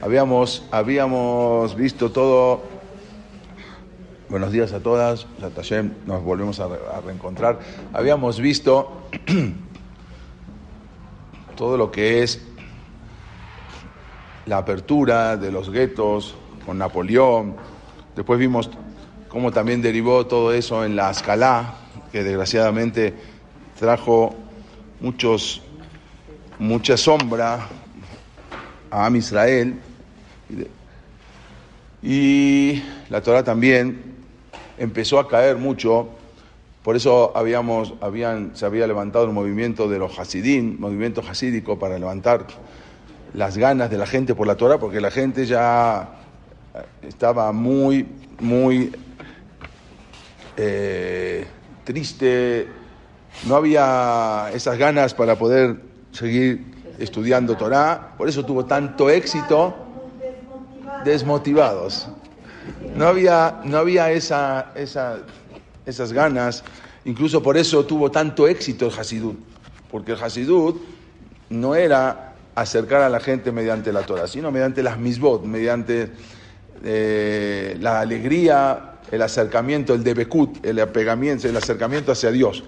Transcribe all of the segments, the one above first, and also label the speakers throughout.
Speaker 1: Habíamos, habíamos visto todo. Buenos días a todas. Nos volvemos a, a reencontrar. Habíamos visto todo lo que es la apertura de los guetos con Napoleón. Después vimos cómo también derivó todo eso en la escala, que desgraciadamente trajo muchos, mucha sombra a Am Israel. Y la Torah también empezó a caer mucho, por eso habíamos, habían, se había levantado el movimiento de los Hasidim, movimiento hasídico para levantar las ganas de la gente por la Torah, porque la gente ya estaba muy, muy eh, triste, no había esas ganas para poder seguir estudiando Torah, por eso tuvo tanto éxito, desmotivados. No había, no había esa, esa, esas ganas, incluso por eso tuvo tanto éxito el Hasidut, porque el Hasidut no era acercar a la gente mediante la Torah, sino mediante las misbot, mediante eh, la alegría, el acercamiento, el debekut, el apegamiento, el acercamiento hacia Dios.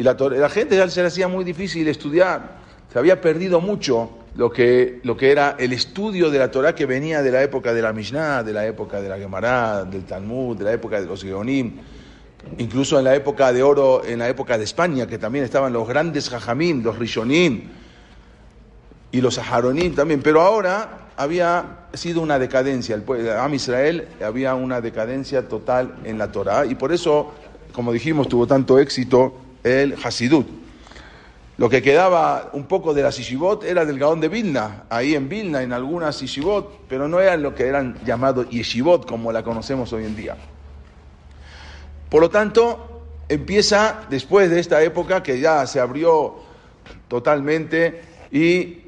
Speaker 1: Y la, la gente ya se le hacía muy difícil estudiar, se había perdido mucho lo que, lo que era el estudio de la Torah que venía de la época de la Mishnah, de la época de la Gemara, del Talmud, de la época de los Geonim, incluso en la época de oro, en la época de España, que también estaban los grandes Jajamín, los Rishonim y los Aharonim también, pero ahora había sido una decadencia, el Am Israel había una decadencia total en la Torah. Y por eso, como dijimos, tuvo tanto éxito el Hasidut. Lo que quedaba un poco de la Sishibot era del Gaón de Vilna, ahí en Vilna, en algunas Sishibot, pero no eran lo que eran llamados Yeshivot, como la conocemos hoy en día. Por lo tanto, empieza después de esta época que ya se abrió totalmente y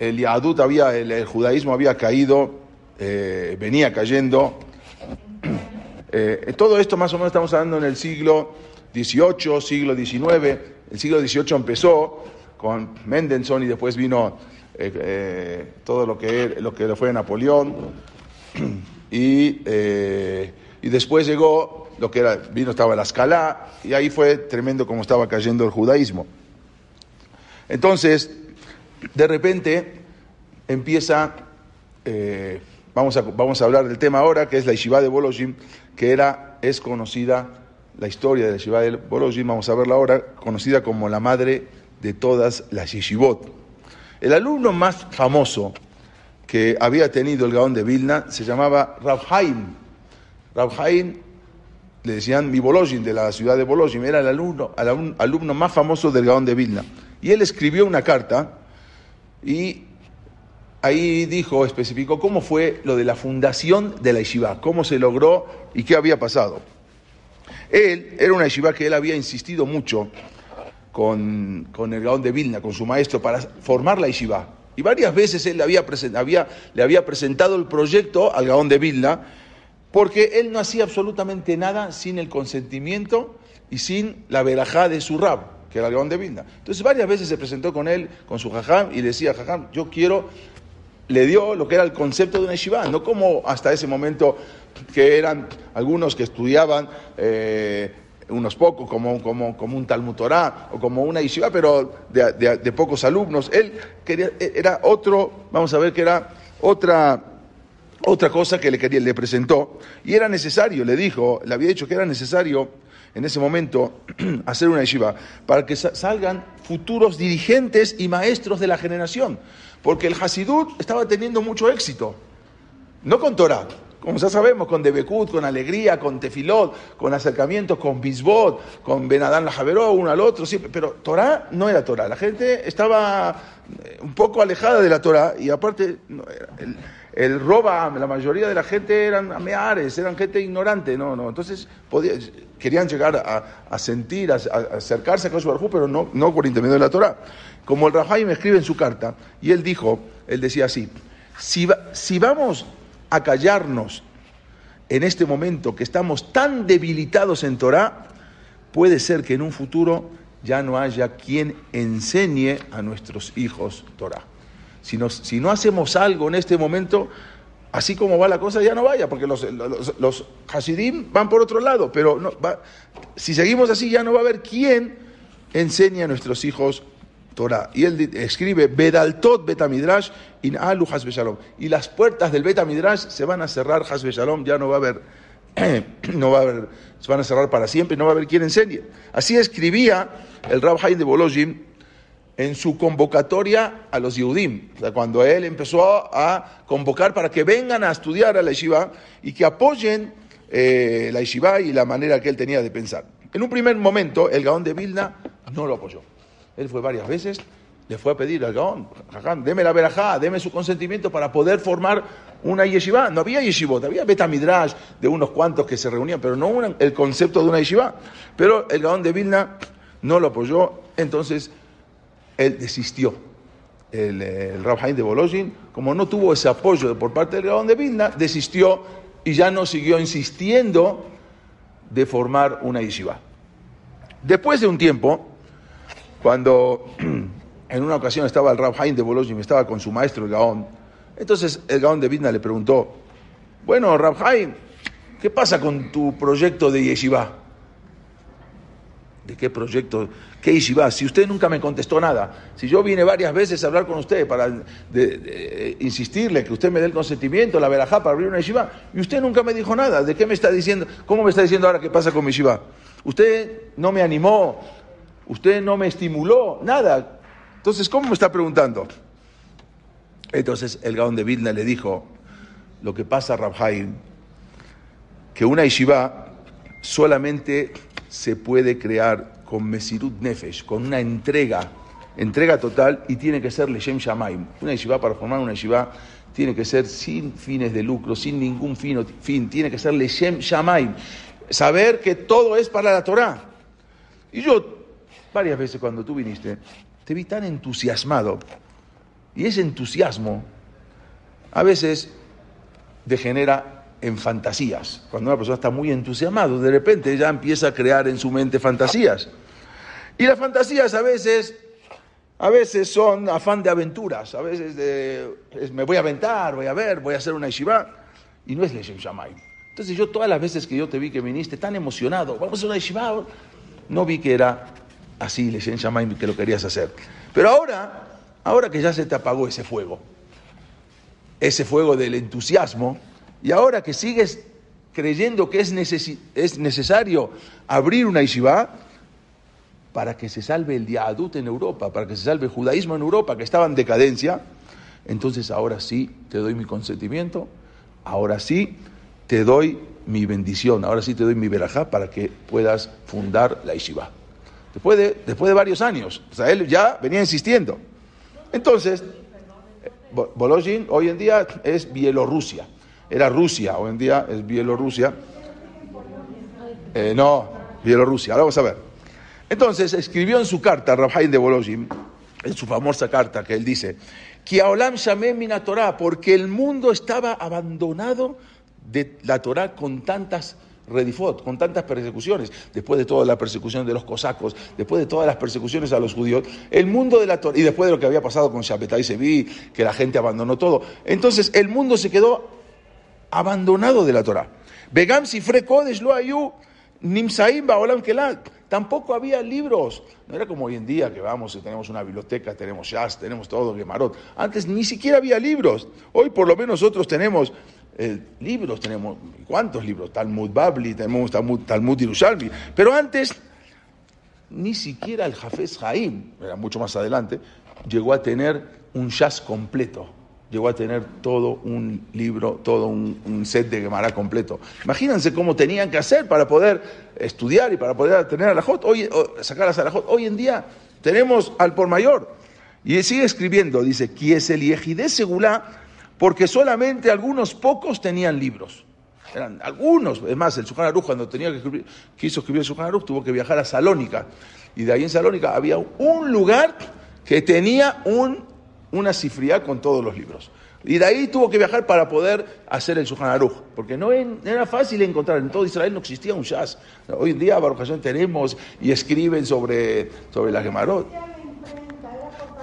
Speaker 1: el Yadut había, el, judaísmo había caído, eh, venía cayendo. Eh, todo esto más o menos estamos hablando en el siglo XVIII, siglo XIX. El siglo XVIII empezó con Mendelssohn y después vino eh, todo lo que, lo que fue Napoleón. Y, y después llegó lo que era, vino, estaba la escala, y ahí fue tremendo como estaba cayendo el judaísmo. Entonces, de repente empieza, eh, vamos, a, vamos a hablar del tema ahora, que es la Yeshiva de Bolojim, que era, es conocida, la historia de la Yeshiva de Bolojim, vamos a verla ahora, conocida como la madre de todas las Yeshivot. El alumno más famoso que había tenido el Gaón de Vilna se llamaba Rav Haim. Rav Haim le decían mi Bolojim, de la ciudad de Bolojim, era el alumno, el alumno más famoso del Gaón de Vilna. Y él escribió una carta y ahí dijo, especificó cómo fue lo de la fundación de la yeshiva, cómo se logró y qué había pasado. Él era una yeshiva que él había insistido mucho con, el Gaón de Vilna, con su maestro, para formar la yeshiva. Y varias veces él le había, le había presentado el proyecto al Gaón de Vilna, porque él no hacía absolutamente nada sin el consentimiento y sin la verajá de su rab que era el Gaón de Vilna. Entonces varias veces se presentó con él, con su jajam, y decía, jajam, yo quiero, le dio lo que era el concepto de una yeshiva, no como hasta ese momento que eran algunos que estudiaban, eh, unos pocos, como, como, como un Talmud Torah o como una yeshiva, pero de, pocos alumnos. Él quería, era otro, vamos a ver que era otra otra cosa que le, quería, le presentó, y era necesario, le dijo, le había dicho que era necesario en ese momento hacer una yeshiva para que salgan futuros dirigentes y maestros de la generación. Porque el Hasidut estaba teniendo mucho éxito. No con Torah, como ya sabemos, con Debekut, con alegría, con tefilot, con acercamiento, con bisbot, con Benadán la Javeró, uno al otro, siempre. Pero Torah no era Torah. La gente estaba eh, un poco alejada de la Torah y aparte el, el roba, la mayoría de la gente eran ameares, eran gente ignorante, no, no. Entonces querían llegar a, sentir, a, acercarse a Kosh pero no, no por intermedio de la Torah. Como el me escribe en su carta, y él dijo, él decía así, si, si vamos a callarnos en este momento que estamos tan debilitados en Torah, puede ser que en un futuro ya no haya quien enseñe a nuestros hijos Torah. Si, si no hacemos algo en este momento, así como va la cosa, ya no vaya, porque los, los, Hasidim van por otro lado, pero si seguimos así ya no va a haber quien enseñe a nuestros hijos Y él escribe, Bedaltot Betamidrash in alu. Y las puertas del Betamidrash se van a cerrar Hasbe ya no va a haber, no va a haber, se van a cerrar para siempre, no va a haber quien enseñe. Así escribía el Rab Haim de Bolojim en su convocatoria a los Yehudim, cuando él empezó a convocar para que vengan a estudiar a la yeshiva y que apoyen eh, la yeshiva y la manera que él tenía de pensar. En un primer momento, el Gaón de Vilna no lo apoyó. Él fue varias veces, le fue a pedir al Gaón, deme la verajá, deme su consentimiento para poder formar una yeshiva. No había yeshivot, había betamidrash de unos cuantos que se reunían, pero no el concepto de una yeshiva. Pero el Gaón de Vilna no lo apoyó, entonces él desistió. El, el Haim de Bolojin, como no tuvo ese apoyo por parte del Gaón de Vilna, desistió y ya no siguió insistiendo de formar una yeshiva. Después de un tiempo, cuando en una ocasión estaba el Rab Haim de Bolojin, estaba con su maestro el Gaón, entonces el Gaón de Vilna le preguntó, bueno, Rab Haim, ¿qué pasa con tu proyecto de yeshiva? ¿De qué proyecto? ¿Qué yeshiva? Si usted nunca me contestó nada, si yo vine varias veces a hablar con usted para insistirle que usted me dé el consentimiento, la verajá para abrir una yeshiva, y usted nunca me dijo nada, ¿de qué me está diciendo? ¿Cómo me está diciendo ahora qué pasa con mi yeshiva? Usted no me animó, usted no me estimuló, nada. Entonces, ¿cómo me está preguntando? Entonces el Gaón de Vilna le dijo, lo que pasa, Rabhaim, que una yeshiva solamente se puede crear con Mesirut Nefesh, con una entrega, entrega total, y tiene que ser Leshem Shamaim. Una yeshiva, para formar una yeshiva, tiene que ser sin fines de lucro, sin ningún fin, tiene que ser Leshem Shamaim. Saber que todo es para la Torah. Y yo varias veces cuando tú viniste, te vi tan entusiasmado. Y ese entusiasmo a veces degenera en fantasías. Cuando una persona está muy entusiasmado, de repente ya empieza a crear en su mente fantasías. Y las fantasías a veces, a veces son afán de aventuras, a veces de, me voy a aventar, voy a ver, voy a hacer una yeshiva, y no es Leshem Shamay. Entonces yo todas las veces que yo te vi que viniste tan emocionado, vamos a hacer una yeshiva, no vi que era así, Leshen Shamaim, que lo querías hacer. Pero ahora, ahora que ya se te apagó ese fuego, ese fuego del entusiasmo, y ahora que sigues creyendo que es, es necesario abrir una yeshiva para que se salve el Yahadut en Europa, para que se salve el judaísmo en Europa, que estaba en decadencia, entonces ahora sí te doy mi consentimiento, ahora sí te doy mi bendición, ahora sí te doy mi verajá para que puedas fundar la yeshiva después de, después de varios años. O sea, él ya venía insistiendo. Entonces, Bolojin hoy en día es Bielorrusia. Era Rusia, hoy en día es Bielorrusia. Eh, no, Bielorrusia. Ahora vamos a ver. Entonces, escribió en su carta, Rabhaim de Bolojin, en su famosa carta, que él dice, que Aolam Mina Torah, porque el mundo estaba abandonado de la Torah con tantas Redifot, con tantas persecuciones, después de toda la persecución de los cosacos, después de todas las persecuciones a los judíos, el mundo de la Torah, y después de lo que había pasado con Shabetai Sevi, que la gente abandonó todo, entonces el mundo se quedó abandonado de la Torah. Begam Sifre Kodesh lo ayu, Nimsaim Baolam Kelat. Tampoco había libros. No era como hoy en día que vamos y tenemos una biblioteca, tenemos jazz, tenemos todo, Gemarot. Antes ni siquiera había libros. Hoy por lo menos nosotros tenemos eh, libros, tenemos, ¿cuántos libros? Talmud Babli, tenemos Talmud, Talmud Yerushalmi, pero antes ni siquiera el Jafes Jaim, era mucho más adelante, llegó a tener un jazz completo. llegó a tener todo un libro, todo un, set de Gemara completo. Imagínense cómo tenían que hacer para poder estudiar y para poder tener a la hoy, sacar a la. Hoy en día tenemos al por mayor. Y sigue escribiendo, dice, es el de Segulá, porque solamente algunos pocos tenían libros. Eran algunos, es más, el Sujan cuando tenía que escribir, quiso escribir el Sujan tuvo que viajar a Salónica. Y de ahí en Salónica había un lugar que tenía un, una cifría con todos los libros. Y de ahí tuvo que viajar para poder hacer el Shulchan Aruch, porque no era fácil encontrar, en todo Israel no existía un Shas. Hoy en día, Baruch tenemos y escriben sobre, sobre la Gemarot.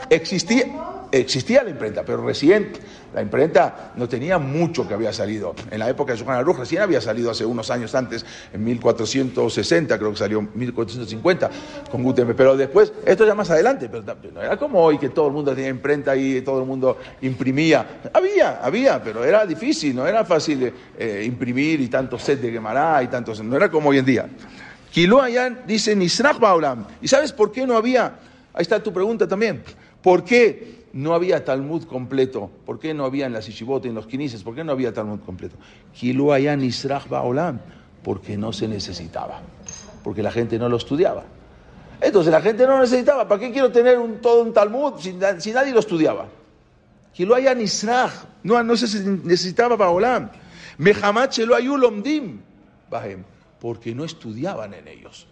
Speaker 1: Existía, existía la imprenta, pero recién la imprenta no tenía mucho que había salido. En la época de Shulchan Aruch recién había salido hace unos años antes, en 1460, creo que salió 1450 con Gutenberg. Pero después, esto ya más adelante, pero no era como hoy que todo el mundo tenía imprenta y todo el mundo imprimía. Había, había, pero era difícil, no era fácil eh, imprimir y tantos set de Gemara y tantos. No era como hoy en día. Kiloayan dice Nisrach Baulam. ¿Y sabes por qué no había? Ahí está tu pregunta también. ¿Por qué no había Talmud completo. ¿Por qué no había en las Ishibot, en los Kinises? ¿Por qué no había Talmud completo? Porque no se necesitaba. Porque la gente no lo estudiaba. Entonces la gente no necesitaba. ¿Para qué quiero tener un, todo un Talmud si, nadie lo estudiaba? No, no se necesitaba Baolam. Ayulomdim. Porque no estudiaban en ellos.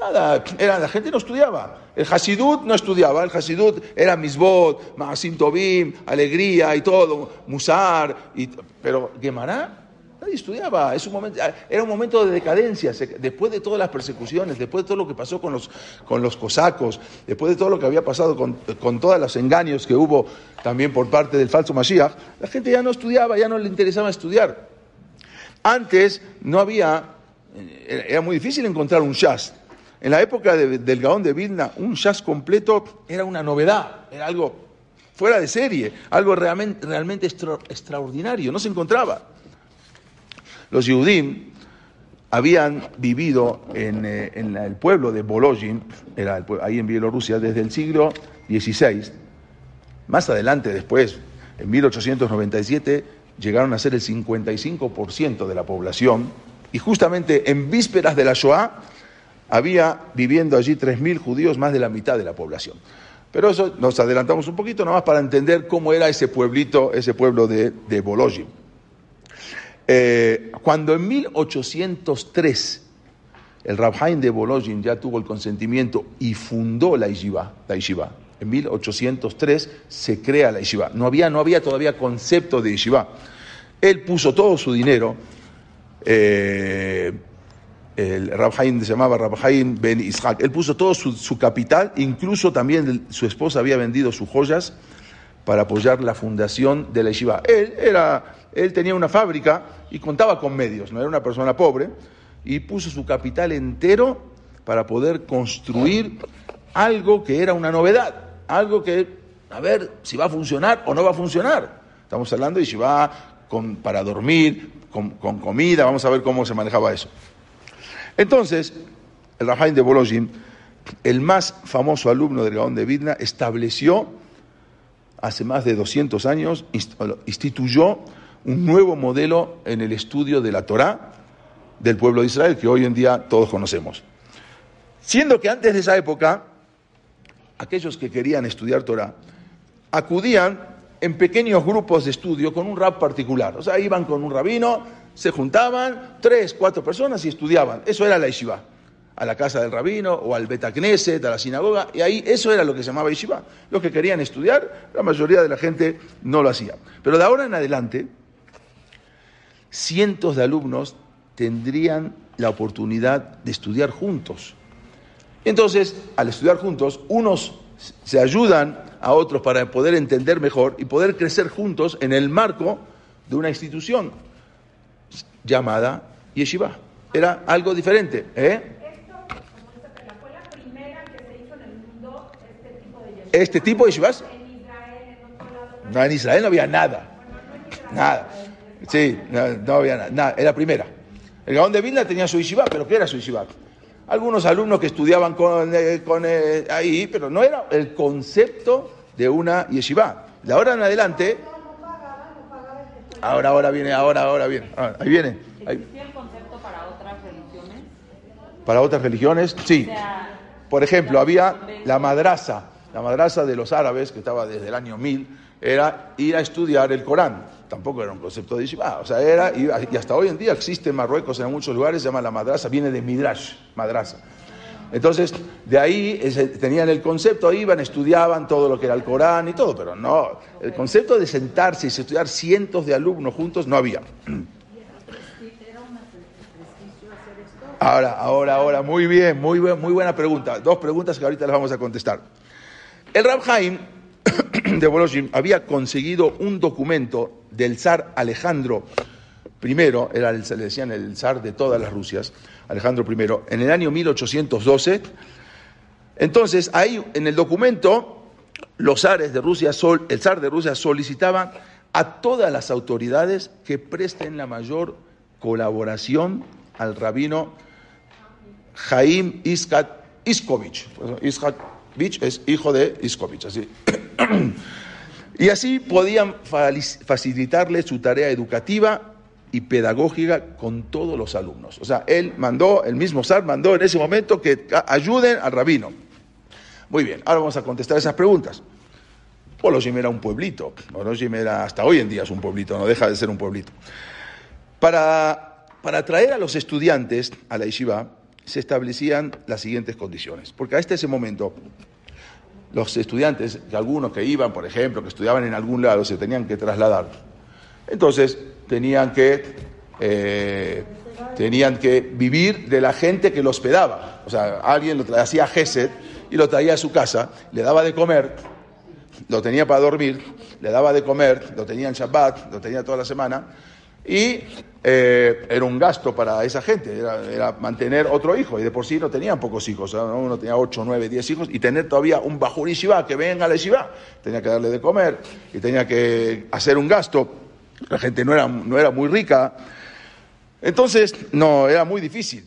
Speaker 1: Nada, era, la gente no estudiaba. El Hasidut no estudiaba, el Hasidut era misbot, Maasim Tobim, alegría y todo, Musar, pero Gemara nadie estudiaba. Es un momento, era un momento de decadencia, después de todas las persecuciones, después de todo lo que pasó con los, con los cosacos, después de todo lo que había pasado con, con todos los engaños que hubo también por parte del falso Mashiach, la gente ya no estudiaba, ya no le interesaba estudiar. Antes no había, eh, era muy difícil encontrar un shas. En la época del Gaón de Vilna, un jazz completo era una novedad, era algo fuera de serie, algo realmente, extraordinario, no se encontraba. Los Yehudim habían vivido en, eh, el pueblo de Bolojin, era ahí en Bielorrusia, desde el siglo XVI. Más adelante, después, en 1897, llegaron a ser el 55% de la población, y justamente en vísperas de la Shoah, había viviendo allí 3.000 judíos, más de la mitad de la población. Pero eso nos adelantamos un poquito, nomás para entender cómo era ese pueblito, ese pueblo de, de. Eh, cuando en 1803 el Rabhaim de Bolojin ya tuvo el consentimiento y fundó la yeshiva, la. En 1803 se crea la yeshiva. No había, no había todavía concepto de yeshiva. Él puso todo su dinero. Eh, el Rabhaim se llamaba Rabhaim Ben Ishaq. Él puso todo su, capital, incluso también su esposa había vendido sus joyas para apoyar la fundación de la yeshiva. Él, era, él tenía una fábrica y contaba con medios, no era una persona pobre, y puso su capital entero para poder construir algo que era una novedad, algo que, a ver si va a funcionar o no va a funcionar. Estamos hablando de yeshiva con, para dormir, con, con comida, vamos a ver cómo se manejaba eso. Entonces, el Rahaim de Bolojin, el más famoso alumno del Gaón de Vidna, estableció, hace más de 200 años, instituyó un nuevo modelo en el estudio de la Torá del pueblo de Israel, que hoy en día todos conocemos. Siendo que antes de esa época, aquellos que querían estudiar Torá acudían en pequeños grupos de estudio con un rab particular. O sea, iban con un rabino, se juntaban tres, cuatro personas y estudiaban. Eso era la yeshiva. A la casa del rabino o al Betacneset, a la sinagoga, y ahí eso era lo que se llamaba yeshiva. Los que querían estudiar, la mayoría de la gente no lo hacía. Pero de ahora en adelante, cientos de alumnos tendrían la oportunidad de estudiar juntos. Entonces, al estudiar juntos, unos se ayudan a otros para poder entender mejor y poder crecer juntos en el marco de una institución llamada yeshiva. Era algo diferente. ¿eh? fue la primera que se hizo en el mundo este tipo de yeshivas. ¿Este tipo de yeshivas? En Israel, en otro lado. No, en Israel no había nada. nada. Sí, no, había nada, nada. Era primera. El Gaón de Vilna tenía su yeshiva, pero ¿qué era su yeshiva? Algunos alumnos que estudiaban con, eh, con eh, ahí, pero no era el concepto de una yeshiva. De ahora en adelante, ahora, ahora viene, ahora, ahora viene, ah, ahí viene.
Speaker 2: ¿Existía el concepto para otras religiones?
Speaker 1: Para otras religiones, sí. Por ejemplo, había la madraza, la madraza de los árabes, que estaba desde el año 1000, era ir a estudiar el Corán. Tampoco era un concepto de yeshiva, o sea, era, y y hasta hoy en día existe en Marruecos, en muchos lugares, se llama la madraza, viene de Midrash, madraza. Entonces, de ahí tenían el concepto, iban, estudiaban todo lo que era el Corán y todo, pero no, el concepto de sentarse y estudiar cientos de alumnos juntos no había. Ahora, ahora, ahora, muy bien, muy, muy buena pregunta. Dos preguntas que ahorita las vamos a contestar. El Rab Haim de Bolojim había conseguido un documento del zar Alejandro I, era el, le decían el zar de todas las Rusias, Alejandro I, en el año 1812. Entonces, ahí en el documento, los zares de Rusia, el zar de Rusia solicitaba a todas las autoridades que presten la mayor colaboración al rabino Jaim Iskat Iskovich. Iskovich es hijo de Iskovich. Y así podían facilitarle su tarea educativa y pedagógica con todos los alumnos. O sea, él mandó, el mismo zar mandó en ese momento que ayuden al rabino. Muy bien, ahora vamos a contestar esas preguntas. Polojim era un pueblito. Polojim era, hasta hoy en día es un pueblito, no deja de ser un pueblito. Para, para atraer a los estudiantes a la yeshiva se establecían las siguientes condiciones. Porque hasta ese momento los estudiantes, algunos que iban, por ejemplo, que estudiaban en algún lado, se tenían que trasladar. Entonces tenían que, eh, tenían que vivir de la gente que lo hospedaba. O sea, alguien lo tra- hacía Gesed y lo traía a su casa, le daba de comer, lo tenía para dormir, le daba de comer, lo tenía en Shabbat, lo tenía toda la semana, y eh, era un gasto para esa gente, era, mantener otro hijo, y de por sí no tenían pocos hijos, ¿no? uno tenía 8, 9, 10 hijos, y tener todavía un Bajur Yeshiva que venga a la Yeshiva, tenía que darle de comer, y tenía que hacer un gasto, la gente no era, no era muy rica, entonces no, era muy difícil.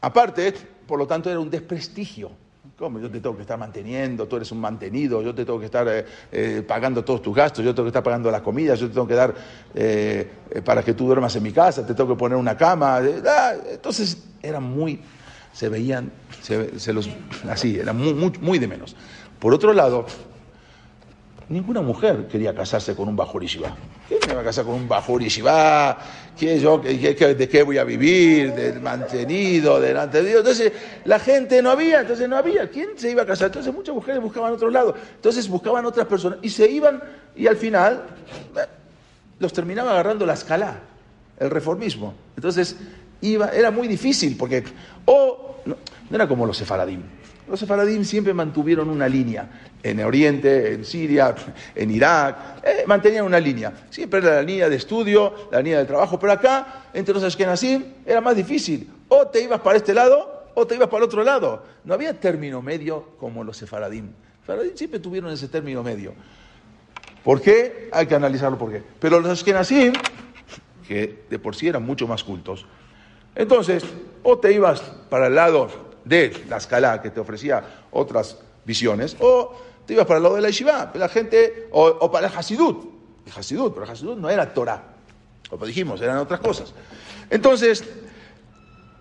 Speaker 1: Aparte, por lo tanto, era un desprestigio. ¿Cómo? Yo te tengo que estar manteniendo, tú eres un mantenido, yo te tengo que estar eh, eh, pagando todos tus gastos, yo tengo que estar pagando la comida, yo te tengo que dar eh, para que tú duermas en mi casa, te tengo que poner una cama. ah, entonces, era muy, se veían, se, los, así, era muy, muy, de menos. Por otro lado, Ninguna mujer quería casarse con un Bajur ¿Quién me va a casar con un Bajur Yeshiva? ¿Qué, yo, qué- qué- ¿De qué voy a vivir? ¿Del mantenido? ¿Delante de Dios? Entonces, la gente no había, entonces no había. ¿Quién se iba a casar? Entonces, muchas mujeres buscaban otro lado. Entonces, buscaban otras personas y se iban, y al final, eh, los terminaba agarrando la escala, el reformismo. Entonces, iba, era muy difícil, porque, o, no, no era como los sefaradim. Los sefaradim siempre mantuvieron una línea. En Oriente, en Siria, en Irak, eh, mantenían una línea. Siempre era la línea de estudio, la línea de trabajo. Pero acá, entre los ashkenazim, era más difícil. O te ibas para este lado, o te ibas para el otro lado. No había término medio como los sefaradim. Los sefaradim siempre tuvieron ese término medio. ¿Por qué? Hay que analizarlo por qué. Pero los Ashkenazim, que de por sí eran mucho más cultos, entonces, o te ibas para el lado de la escala que te ofrecía otras visiones, o te ibas para el lado de la yeshiva, la gente, o, para el Hasidut. El Hasidut, pero el Hasidut no era Torah, como dijimos, eran otras cosas. Entonces,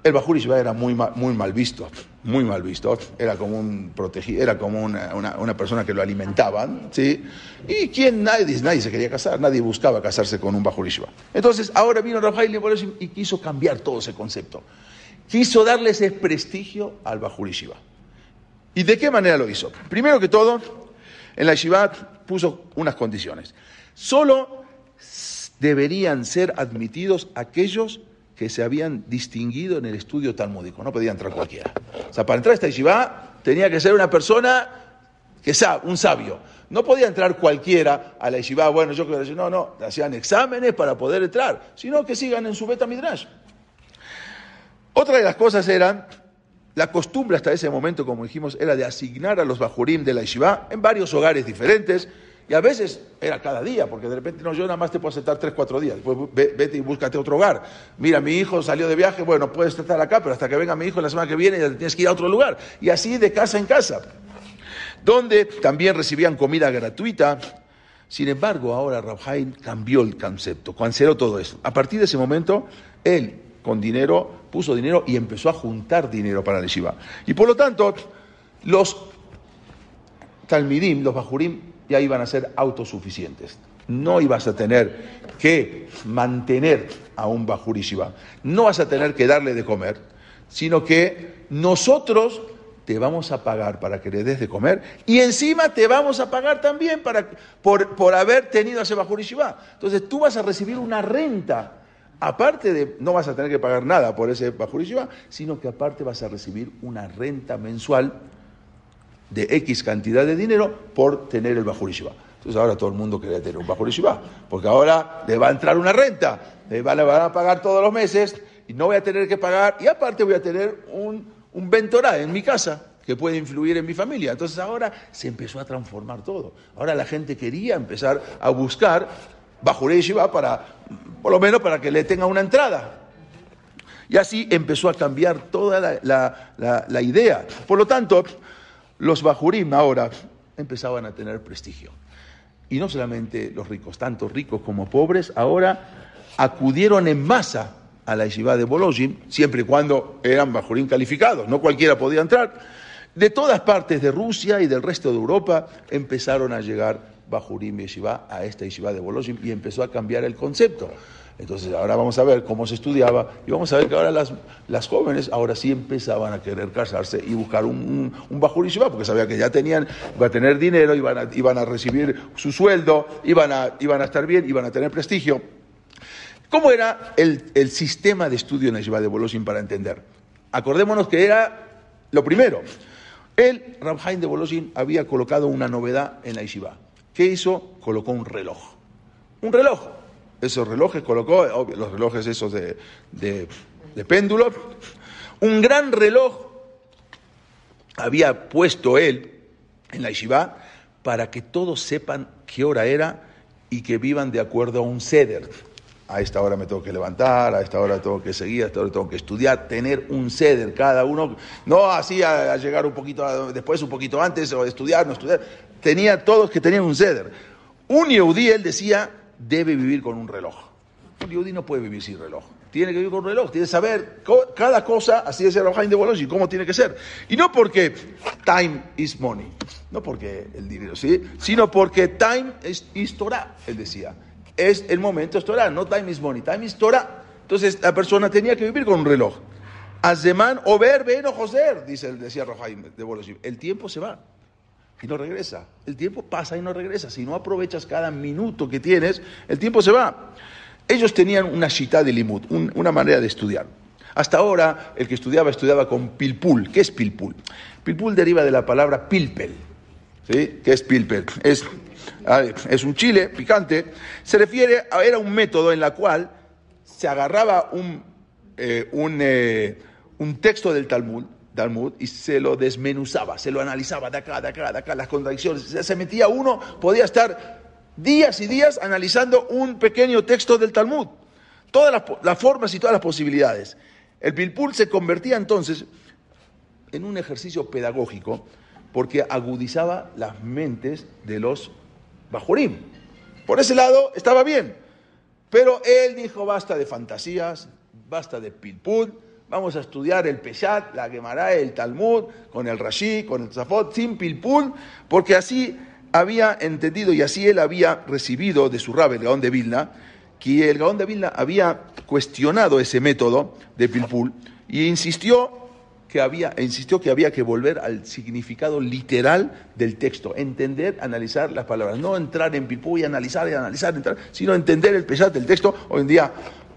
Speaker 1: el Bajur era muy, muy mal visto, muy mal visto. Era como un protegido, era como una, una- persona que lo alimentaban, ¿sí? Y quién, nadie, nadie se quería casar, nadie buscaba casarse con un Bajur. Entonces, ahora vino Rafael y quiso cambiar todo ese concepto. Quiso darle ese prestigio al Bajur Yeshiva. ¿Y de qué manera lo hizo? Primero que todo, en la Yeshiva puso unas condiciones. Solo deberían ser admitidos aquellos que se habían distinguido en el estudio talmúdico. No podía entrar cualquiera. O sea, para entrar a esta yeshiva tenía que ser una persona que un sabio. No podía entrar cualquiera a la yeshiva, bueno, yo quiero decir, no, no, hacían exámenes para poder entrar, sino que sigan en su beta midrash. Otra de las cosas era, la costumbre hasta ese momento, como dijimos, era de asignar a los bajurim de la yeshiva en varios hogares diferentes, y a veces era cada día, porque de repente no, yo nada más te puedo aceptar tres, cuatro días, después ve- vete y búscate otro hogar. Mira, mi hijo salió de viaje, bueno, puedes estar acá, pero hasta que venga mi hijo la semana que viene ya tienes que ir a otro lugar. Y así de casa en casa, donde también recibían comida gratuita, Sin embargo, ahora Rabhaim cambió el concepto, canceló todo eso. A partir de ese momento, él con dinero puso dinero y empezó a juntar dinero para la yeshiva. Y por lo tanto, los talmidim, los bajurim, ya iban a ser autosuficientes. No ibas a tener que mantener a un bajur yeshiva. No vas a tener que darle de comer, sino que nosotros te vamos a pagar para que le des de comer y encima te vamos a pagar también para, por, por haber tenido a ese Bajur Yeshiva. Entonces tú vas a recibir una renta. Aparte de, no vas a tener que pagar nada por ese Bajur Yeshiva, sino que aparte vas a recibir una renta mensual de X cantidad de dinero por tener el Bajur Yeshiva. Entonces ahora todo el mundo quiere tener un Bajur Yeshiva, porque ahora le va a entrar una renta, le van a pagar todos los meses y no voy a tener que pagar, y aparte voy a tener un, un Ventorá en mi casa que puede influir en mi familia. Entonces ahora se empezó a transformar todo. Ahora la gente quería empezar a buscar bajo Yeshiva para, por lo menos para que le tenga una entrada. Y así empezó a cambiar toda la, la- idea. Por lo tanto, los bajurim ahora empezaban a tener prestigio. Y no solamente los ricos, tanto ricos como pobres, ahora acudieron en masa a la yeshiva de Bolojim, siempre y cuando eran bajurim calificados, no cualquiera podía entrar. De todas partes de Rusia y del resto de Europa empezaron a llegar bajurim yeshiva a esta yeshiva de Bolojim y empezó a cambiar el concepto. Entonces ahora vamos a ver cómo se estudiaba y vamos a ver que ahora las, las jóvenes ahora sí empezaban a querer casarse y buscar un, un, un Bajur Yeshiva, porque sabían que ya tenían, iban a tener dinero, iban a, iban a recibir su sueldo, iban a, iban a estar bien, iban a tener prestigio. ¿Cómo era el, el sistema de estudio en la Yeshiva de Boloshin para entender? Acordémonos que era lo primero. Él, Rabhaim de Boloshin, había colocado una novedad en la Yeshiva. ¿Qué hizo? Colocó un reloj. Un reloj. Esos relojes colocó, obvio, los relojes esos de, de, péndulo. Un gran reloj había puesto él en la Yeshiva para que todos sepan qué hora era y que vivan de acuerdo a un ceder. A esta hora me tengo que levantar, a esta hora tengo que seguir, a esta hora tengo que estudiar, tener un ceder cada uno, no así a, llegar un poquito después, un poquito antes, o estudiar, no estudiar. Tenía todos que tenían un ceder. Un Yehudí, él decía, debe vivir con un reloj. Un Yehudí no puede vivir sin reloj. Tiene que vivir con un reloj, tiene que saber cada cosa, así es el Rabhaim de Bolochi, cómo tiene que ser. Y no porque time is money, no porque el dinero, ¿sí? Sino porque time is, is Torah, él decía. Es el momento, es Torah, no time is money, time is Torah. Entonces la persona tenía que vivir con un reloj. Azemán, over, ven o joser, dice, decía Rabhaim de Bolochi. El tiempo se va y no regresa. El tiempo pasa y no regresa. Si no aprovechas cada minuto que tienes, el tiempo se va. Ellos tenían una shita de limud, un- una manera de estudiar. Hasta ahora, el que estudiaba, estudiaba con pilpul. ¿Qué es pilpul? Pilpul deriva de la palabra pilpel. ¿Sí? ¿Qué es pilpel? Es, ver, es un chile picante. Se refiere a, era un método en la cual se agarraba un, eh, un, eh, un texto del Talmud, Talmud y se lo desmenuzaba, se lo analizaba de acá, de acá, de acá, las contradicciones. Se, metía uno, podía estar días y días analizando un pequeño texto del Talmud. Todas las, las formas y todas las posibilidades. El Pilpul se convertía entonces en un ejercicio pedagógico porque agudizaba las mentes de los bajorim. Por ese lado estaba bien. Pero él dijo, basta de fantasías, basta de pilpul, vamos a estudiar el Peshat, la Gemara, el Talmud, con el Rashi, con el Zafot, sin pilpul, porque así había entendido y así él había recibido de su rabbi, el Gaón de Vilna, que el Gaón de Vilna había cuestionado ese método de pilpul y insistió que había, insistió que había que volver al significado literal del texto, entender, analizar las palabras, no entrar en pipú y analizar y analizar, entrar, sino entender el pesar del texto. Hoy en día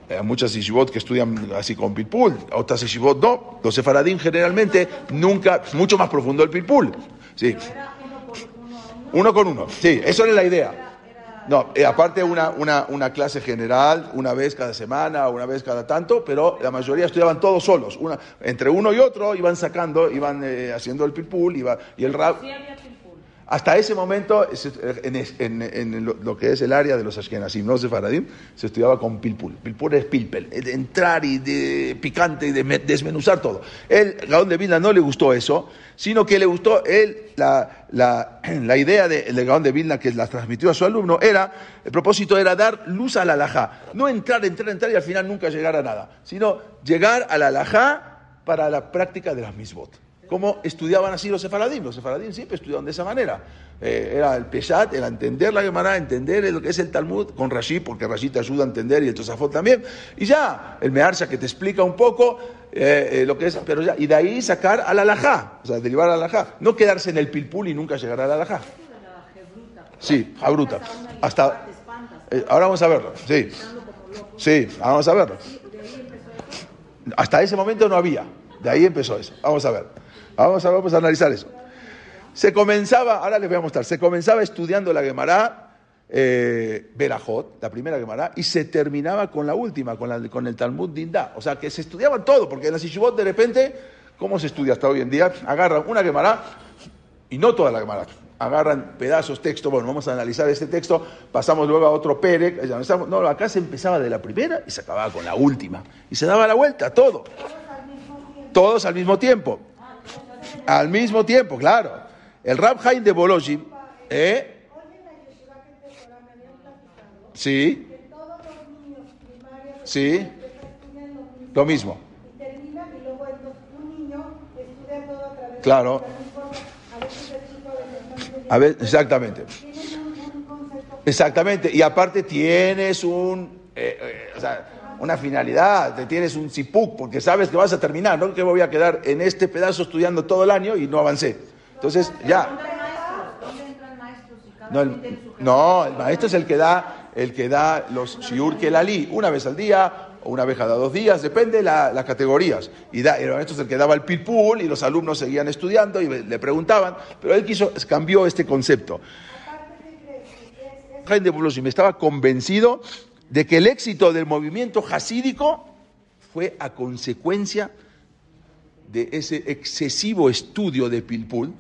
Speaker 1: hay muchas yeshivot que estudian así con pilpul, otras yeshivot no. Los sefaradim generalmente nunca, mucho más profundo el pilpul. Sí.
Speaker 2: Uno
Speaker 1: con uno, sí, eso era la idea. No, eh, aparte una, una, una clase general, una vez cada semana, una vez cada tanto, pero la mayoría estudiaban todos solos. Una, entre uno y otro iban sacando, iban eh, haciendo el pilpul, iba, y el rab...
Speaker 2: Sí.
Speaker 1: Hasta ese momento, en, lo, que es el área de los Ashkenazim, no Sefaradim, se estudiaba con pilpul. Pilpul es pilpel, de entrar y de picante y de me- desmenuzar todo. El Gaón de Vilna no le gustó eso, sino que le gustó él, la, la, la idea del de Gaón de Vilna que la transmitió a su alumno era, el propósito era dar luz a la alajá. No entrar, entrar, entrar y al final nunca llegar a nada, sino llegar a la alajá para la práctica de las misbot. ¿Cómo estudiaban así los sefaradim? Los sefaradim siempre estudiaban de esa manera. Eh, era el peshat, era entender la Gemara, entender lo que es el Talmud con Rashi, porque Rashi te ayuda a entender y el Tosafot también. Y ya, el Mearsha que te explica un poco eh, eh, lo que es, pero ya, y de ahí sacar al alajá, o sea, derivar al alajá. No quedarse en el pilpul y nunca llegar al alajá. Sí, jabruta. Hasta, ahora vamos a verlo, sí. Sí, vamos a verlo. Hasta ese momento no había. De ahí empezó eso. Vamos a ver. Vamos a, vamos a analizar eso. Se comenzaba, ahora les voy a mostrar, se comenzaba estudiando la Gemara, eh, Berajot, la primera Gemara, y se terminaba con la última, con, la, con el Talmud Dinda. O sea, que se estudiaban todo, porque en la Shishubot de repente, ¿cómo se estudia hasta hoy en día? Agarran una Gemara, y no toda la Gemara, agarran pedazos, texto, bueno, vamos a analizar este texto, pasamos luego a otro ya no, acá se empezaba de la primera y se acababa con la última, y se daba la vuelta, todo. Todos al mismo tiempo. Al mismo tiempo, claro. El Rab Haim de Bolojim, ¿eh? Sí, sí,
Speaker 2: lo mismo
Speaker 1: mismo. Claro.
Speaker 2: a
Speaker 1: ver, exactamente. Exactamente. Y aparte tienes un, eh, eh, o sea, una finalidad, te tienes un zipuk, porque sabes que vas a terminar, no que voy a quedar en este pedazo estudiando todo el año y no avancé. Entonces, ya.
Speaker 3: ¿Dónde entran maestros y cada
Speaker 1: No, el, no, el maestro es el que da, el que da los shiur kelali, una vez al día o una vez cada dos días, depende la- las categorías. Y da, el maestro es el que daba el pilpul y los alumnos seguían estudiando y le preguntaban, pero él quiso, cambió este concepto. Jaime de Bolosim estaba convencido de que el éxito del movimiento hasídico fue a consecuencia de ese excesivo estudio de Pilpul,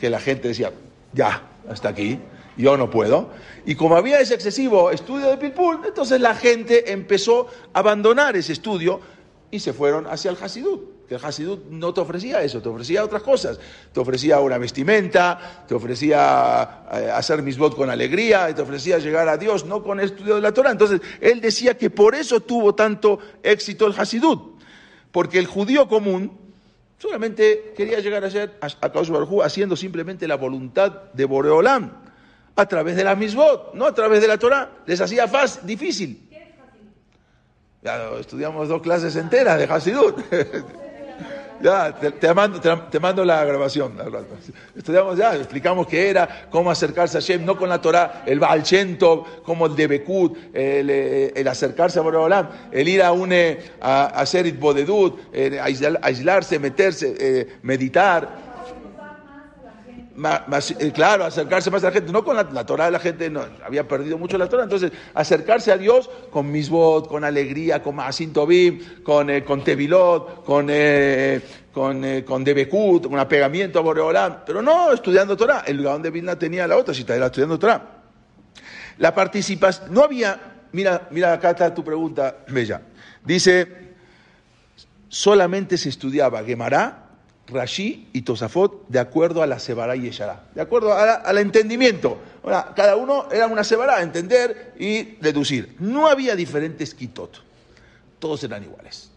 Speaker 1: que la gente decía, ya, hasta aquí, yo no puedo. Y como había ese excesivo estudio de Pilpul, entonces la gente empezó a abandonar ese estudio y se fueron hacia el Hasidut. El Hasidut no te ofrecía eso, te ofrecía otras cosas. Te ofrecía una vestimenta, te ofrecía eh, hacer misbot con alegría, te ofrecía llegar a Dios, no con el estudio de la Torah. Entonces, él decía que por eso tuvo tanto éxito el Hasidut. Porque el judío común solamente quería llegar a ser a, a haciendo simplemente la voluntad de Boreolam a través de la misbot, no a través de la Torah. Les hacía fácil, difícil. Ya estudiamos dos clases enteras de Hasidut. Ya, te, mando, te, te mando la grabación. Estudiamos ya, explicamos qué era, cómo acercarse a Hashem, no con la Torah, el Baal Shem Tov, como el de Bekut, el, eh, el acercarse a Boreolam, el ir a un, eh, a, a hacer Itbodedut, aislar- aislarse, meterse, eh, meditar. Más, eh, claro, acercarse más a la gente, no con la, la Torah, la gente no, había perdido mucho la Torah, entonces acercarse a Dios con misbot, con alegría, con Maasin Tobim, con, eh, con Tevilot, con, eh, con, eh, con Debekut, con apegamiento a Boreolam, pero no estudiando Torah. El Gaón de Vilna tenía la otra cita, era estudiando Torah. La participación, no había, mira, mira acá está tu pregunta, Bella. Dice, solamente se estudiaba Gemara, Rashi y Tosafot de acuerdo a la Sebará y Yeshará, de acuerdo a la- al entendimiento. Ahora, cada uno era una Sebará, entender y deducir. No había diferentes Kitot, todos eran iguales.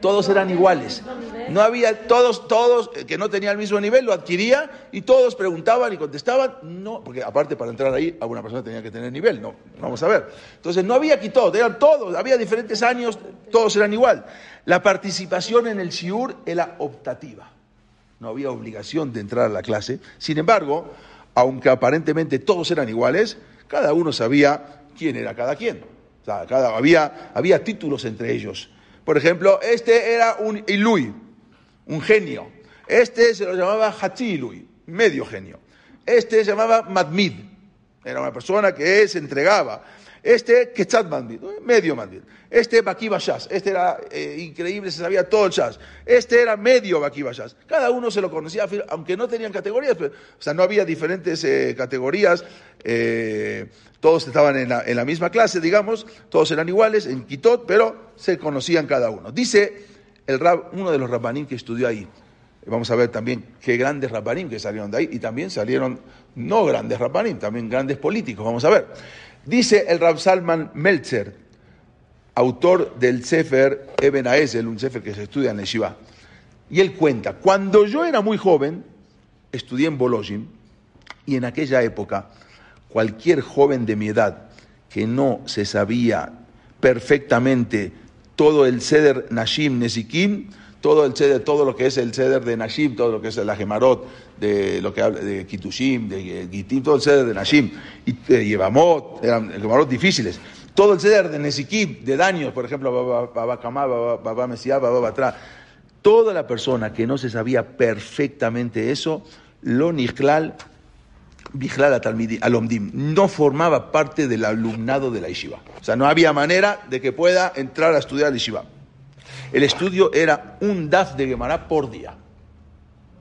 Speaker 1: Todos eran iguales. No había todos, todos eh, que no tenían el mismo nivel, lo adquiría y todos preguntaban y contestaban. No, porque aparte para entrar ahí, alguna persona tenía que tener nivel. No, vamos a ver. Entonces no había quitot, eran todos, había diferentes años, todos eran igual. La participación en el shiur era optativa. No había obligación de entrar a la clase. Sin embargo, aunque aparentemente todos eran iguales, cada uno sabía quién era cada quien. O sea, cada, había, había títulos entre ellos. Por ejemplo, este era un Ilui, un genio. Este se lo llamaba Hatzilui, medio genio. Este se llamaba Madmid, era una persona que se entregaba. Este Quetzat Mandil, medio Mandil. Este Bakiba Shas, este era eh, increíble, se sabía todo el Shas. Este era medio Bakiba Shas. Cada uno se lo conocía, aunque no tenían categorías, pero, o sea, no había diferentes eh, categorías, eh, todos estaban en la, misma clase, digamos, todos eran iguales, en Quitot, pero se conocían cada uno. Dice el rab, uno de los rabbanim que estudió ahí, vamos a ver también qué grandes rabbanim que salieron de ahí, y también salieron no grandes rabbanim, también grandes políticos, vamos a ver. Dice el Rab Salman Meltzer, autor del Sefer Eben Aezel, un Sefer que se estudia en el Shiva. Y él cuenta, cuando yo era muy joven, estudié en Bolojim, y en aquella época, cualquier joven de mi edad que no se sabía perfectamente todo el Seder Nashim Nesikim, todo el ceder, todo lo que es el ceder de Nashim, todo lo que es la Gemarot, de lo que habla de Kitushim, de Gitim, todo el ceder de Nashim, y de Yevamot, eran Gemarot difíciles. Todo el ceder de Nesikim, de daños, por ejemplo, Baba Kamá, Baba Mesías, Baba. Toda la persona que no se sabía perfectamente eso, lo Nijlal, Bijlal Alomdim, no formaba parte del alumnado de la Yeshiva. O sea, no había manera de que pueda entrar a estudiar la Yeshiva. El estudio era un DAF de Gemara por día.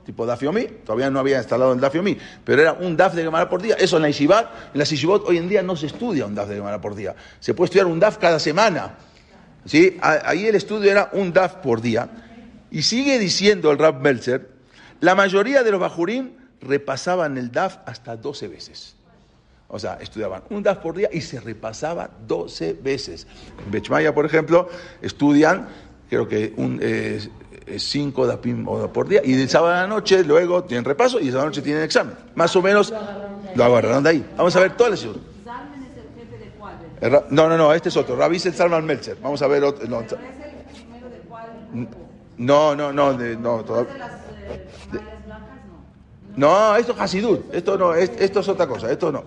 Speaker 1: Tipo DAF Yomi, todavía no había instalado el DAF Yomi, pero era un DAF de Gemara por día. Eso en la Yeshivat, en la Yeshivot hoy en día no se estudia un DAF de Gemara por día. Se puede estudiar un DAF cada semana. ¿Sí? Ahí el estudio era un DAF por día. Y sigue diciendo el Rab Meltzer, la mayoría de los Bajurim repasaban el DAF hasta 12 veces. O sea, estudiaban un DAF por día y se repasaba 12 veces. En Bechmaya, por ejemplo, estudian creo que un, eh, cinco dapim por día, y el sábado a la noche luego tienen repaso y el sábado a la noche tienen examen. Más o menos lo agarraron de ahí. Vamos a ver todas las ciudades.
Speaker 3: ¿Salmen es el jefe de cuál?
Speaker 1: No, no, no, este es otro. Rabbi es el Salman Meltzer. Vamos a ver otro. No, no, no, no, de, no,
Speaker 3: ¿Es
Speaker 1: todavía.
Speaker 3: de las eh? No.
Speaker 1: No, esto es Hasidut, esto no, es- esto es otra cosa, esto no.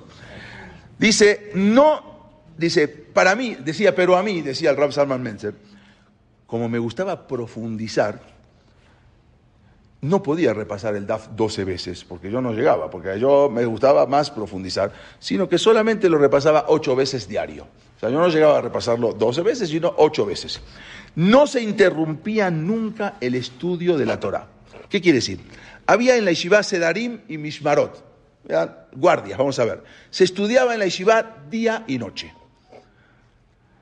Speaker 1: Dice, no, dice, para mí, decía, pero a mí, decía el Rab Salman Menzer, como me gustaba profundizar, no podía repasar el DAF 12 veces, porque yo no llegaba, porque yo me gustaba más profundizar, sino que solamente lo repasaba 8 veces diario. O sea, yo no llegaba a repasarlo 12 veces, sino 8 veces. No se interrumpía nunca el estudio de la Torah. ¿Qué quiere decir? Había en la yeshiva Sedarim y Mishmarot, guardias, vamos a ver. Se estudiaba en la yeshiva día y noche.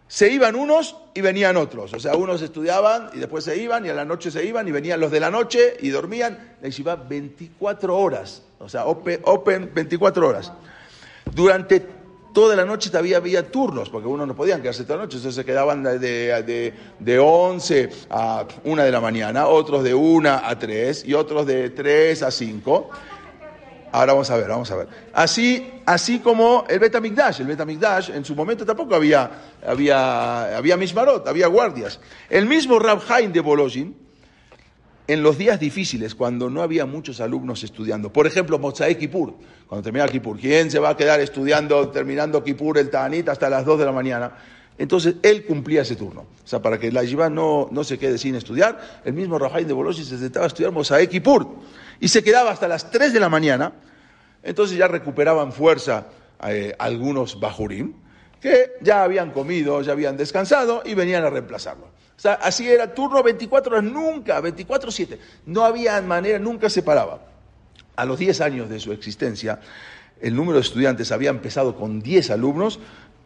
Speaker 1: Se iban unos y venían otros. O sea, unos estudiaban y después se iban y a la noche se iban y venían los de la noche y dormían. La yeshiva 24 horas. O sea, open, open 24 horas. Durante toda la noche todavía había turnos, porque unos no podían quedarse toda la noche, entonces se quedaban de, de, de 11 a 1 de la mañana, otros de 1 a 3 y otros de 3 a 5. Ahora vamos a ver, vamos a ver. Así, así como el Betamigdash. El Betamigdash en su momento tampoco había, había, había Mishmarot, había guardias. El mismo Rab Haim de Bolojin, en los días difíciles, cuando no había muchos alumnos estudiando, por ejemplo, Mozae Kippur, cuando terminaba Kippur, ¿quién se va a quedar estudiando, terminando Kippur, el Ta'anit, hasta las 2 de la mañana? Entonces, él cumplía ese turno. O sea, para que la yeshiva no, no se quede sin estudiar, el mismo Rafael de Bologna se sentaba a estudiar Mosaé Kippur y se quedaba hasta las 3 de la mañana. Entonces ya recuperaban fuerza eh, algunos bajurim que ya habían comido, ya habían descansado y venían a reemplazarlo. Así era turno 24 horas, nunca, 24-7. No había manera, nunca se paraba. A los 10 años de su existencia, el número de estudiantes había empezado con 10 alumnos,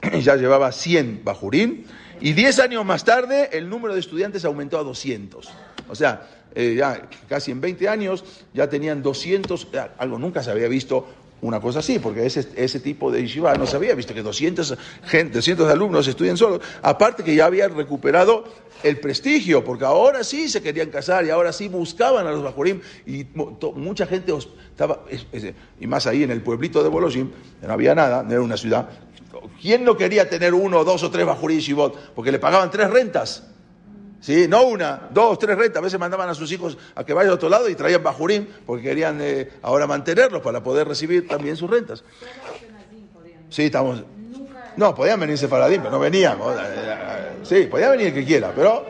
Speaker 1: ya llevaba 100 bajurín, y 10 años más tarde el número de estudiantes aumentó a 200. O sea, eh, ya casi en 20 años ya tenían 200, ya, algo nunca se había visto una cosa así, porque ese, ese tipo de yeshiva no se había visto que 200, gente, 200 alumnos estudien solos, aparte que ya habían recuperado el prestigio, porque ahora sí se querían casar y ahora sí buscaban a los bajurim y mucha gente estaba, es- es- y más ahí en el pueblito de Bolojim, no había nada, no era una ciudad. ¿Quién no quería tener uno, dos o tres bajurim shivot? Porque le pagaban tres rentas. ¿Sí? No una, dos, tres rentas. A veces mandaban a sus hijos a que vayan a otro lado y traían bajurín porque querían eh, ahora mantenerlos para poder recibir también sus rentas. Sí, estamos. No, podían venirse Faradim, pero no venían. Sí, podía venir el que quiera, pero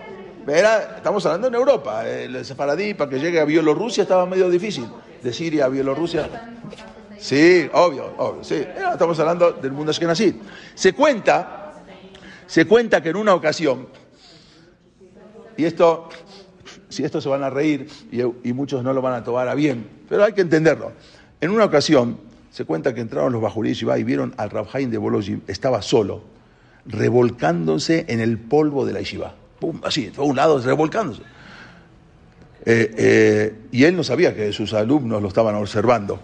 Speaker 1: era, estamos hablando en Europa. El Sefaradí, para que llegue a Bielorrusia, estaba medio difícil. De Siria a Bielorrusia. Sí, obvio, obvio, sí. Era- Estamos hablando del mundo Ashkenazí. Se cuenta Se cuenta que en una ocasión, y esto, si esto se van a reír y, muchos no lo van a tomar a bien, pero hay que entenderlo. En una ocasión, se cuenta que entraron los Bajurí y vieron al Rabhaim de Bolojim, estaba solo, revolcándose en el polvo de la Yeshiva. Pum, así, a un lado, revolcándose. Eh, eh, y él no sabía que sus alumnos lo estaban observando.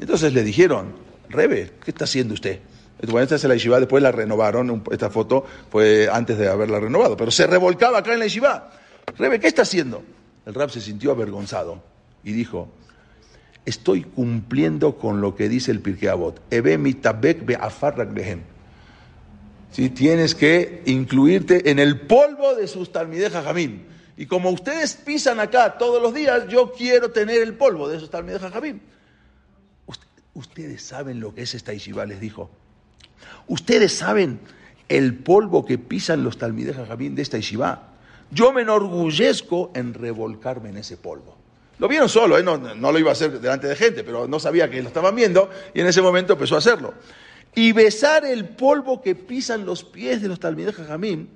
Speaker 1: Entonces le dijeron, Rebe, ¿qué está haciendo usted? Bueno, esta es la yeshiva, después la renovaron, esta foto fue antes de haberla renovado, pero se revolcaba acá en la yeshiva. Rebe, ¿qué está haciendo? El rab se sintió avergonzado y dijo, estoy cumpliendo con lo que dice el Pirkei Avot. Ebe mitabek behem. Si Tienes que incluirte en el polvo de sus talmideja jamín. Y como ustedes pisan acá todos los días, yo quiero tener el polvo de esos talmideja jamín. Ustedes saben lo que es esta yeshiva, les dijo. Ustedes saben el polvo que pisan los talmideja jamín de esta yeshiva. Yo me enorgullezco en revolcarme en ese polvo. Lo vieron solo, ¿eh? no, lo iba a hacer delante de gente, pero no sabía que lo estaban viendo y en ese momento empezó a hacerlo. Y besar el polvo que pisan los pies de los Talmidei Jajamim,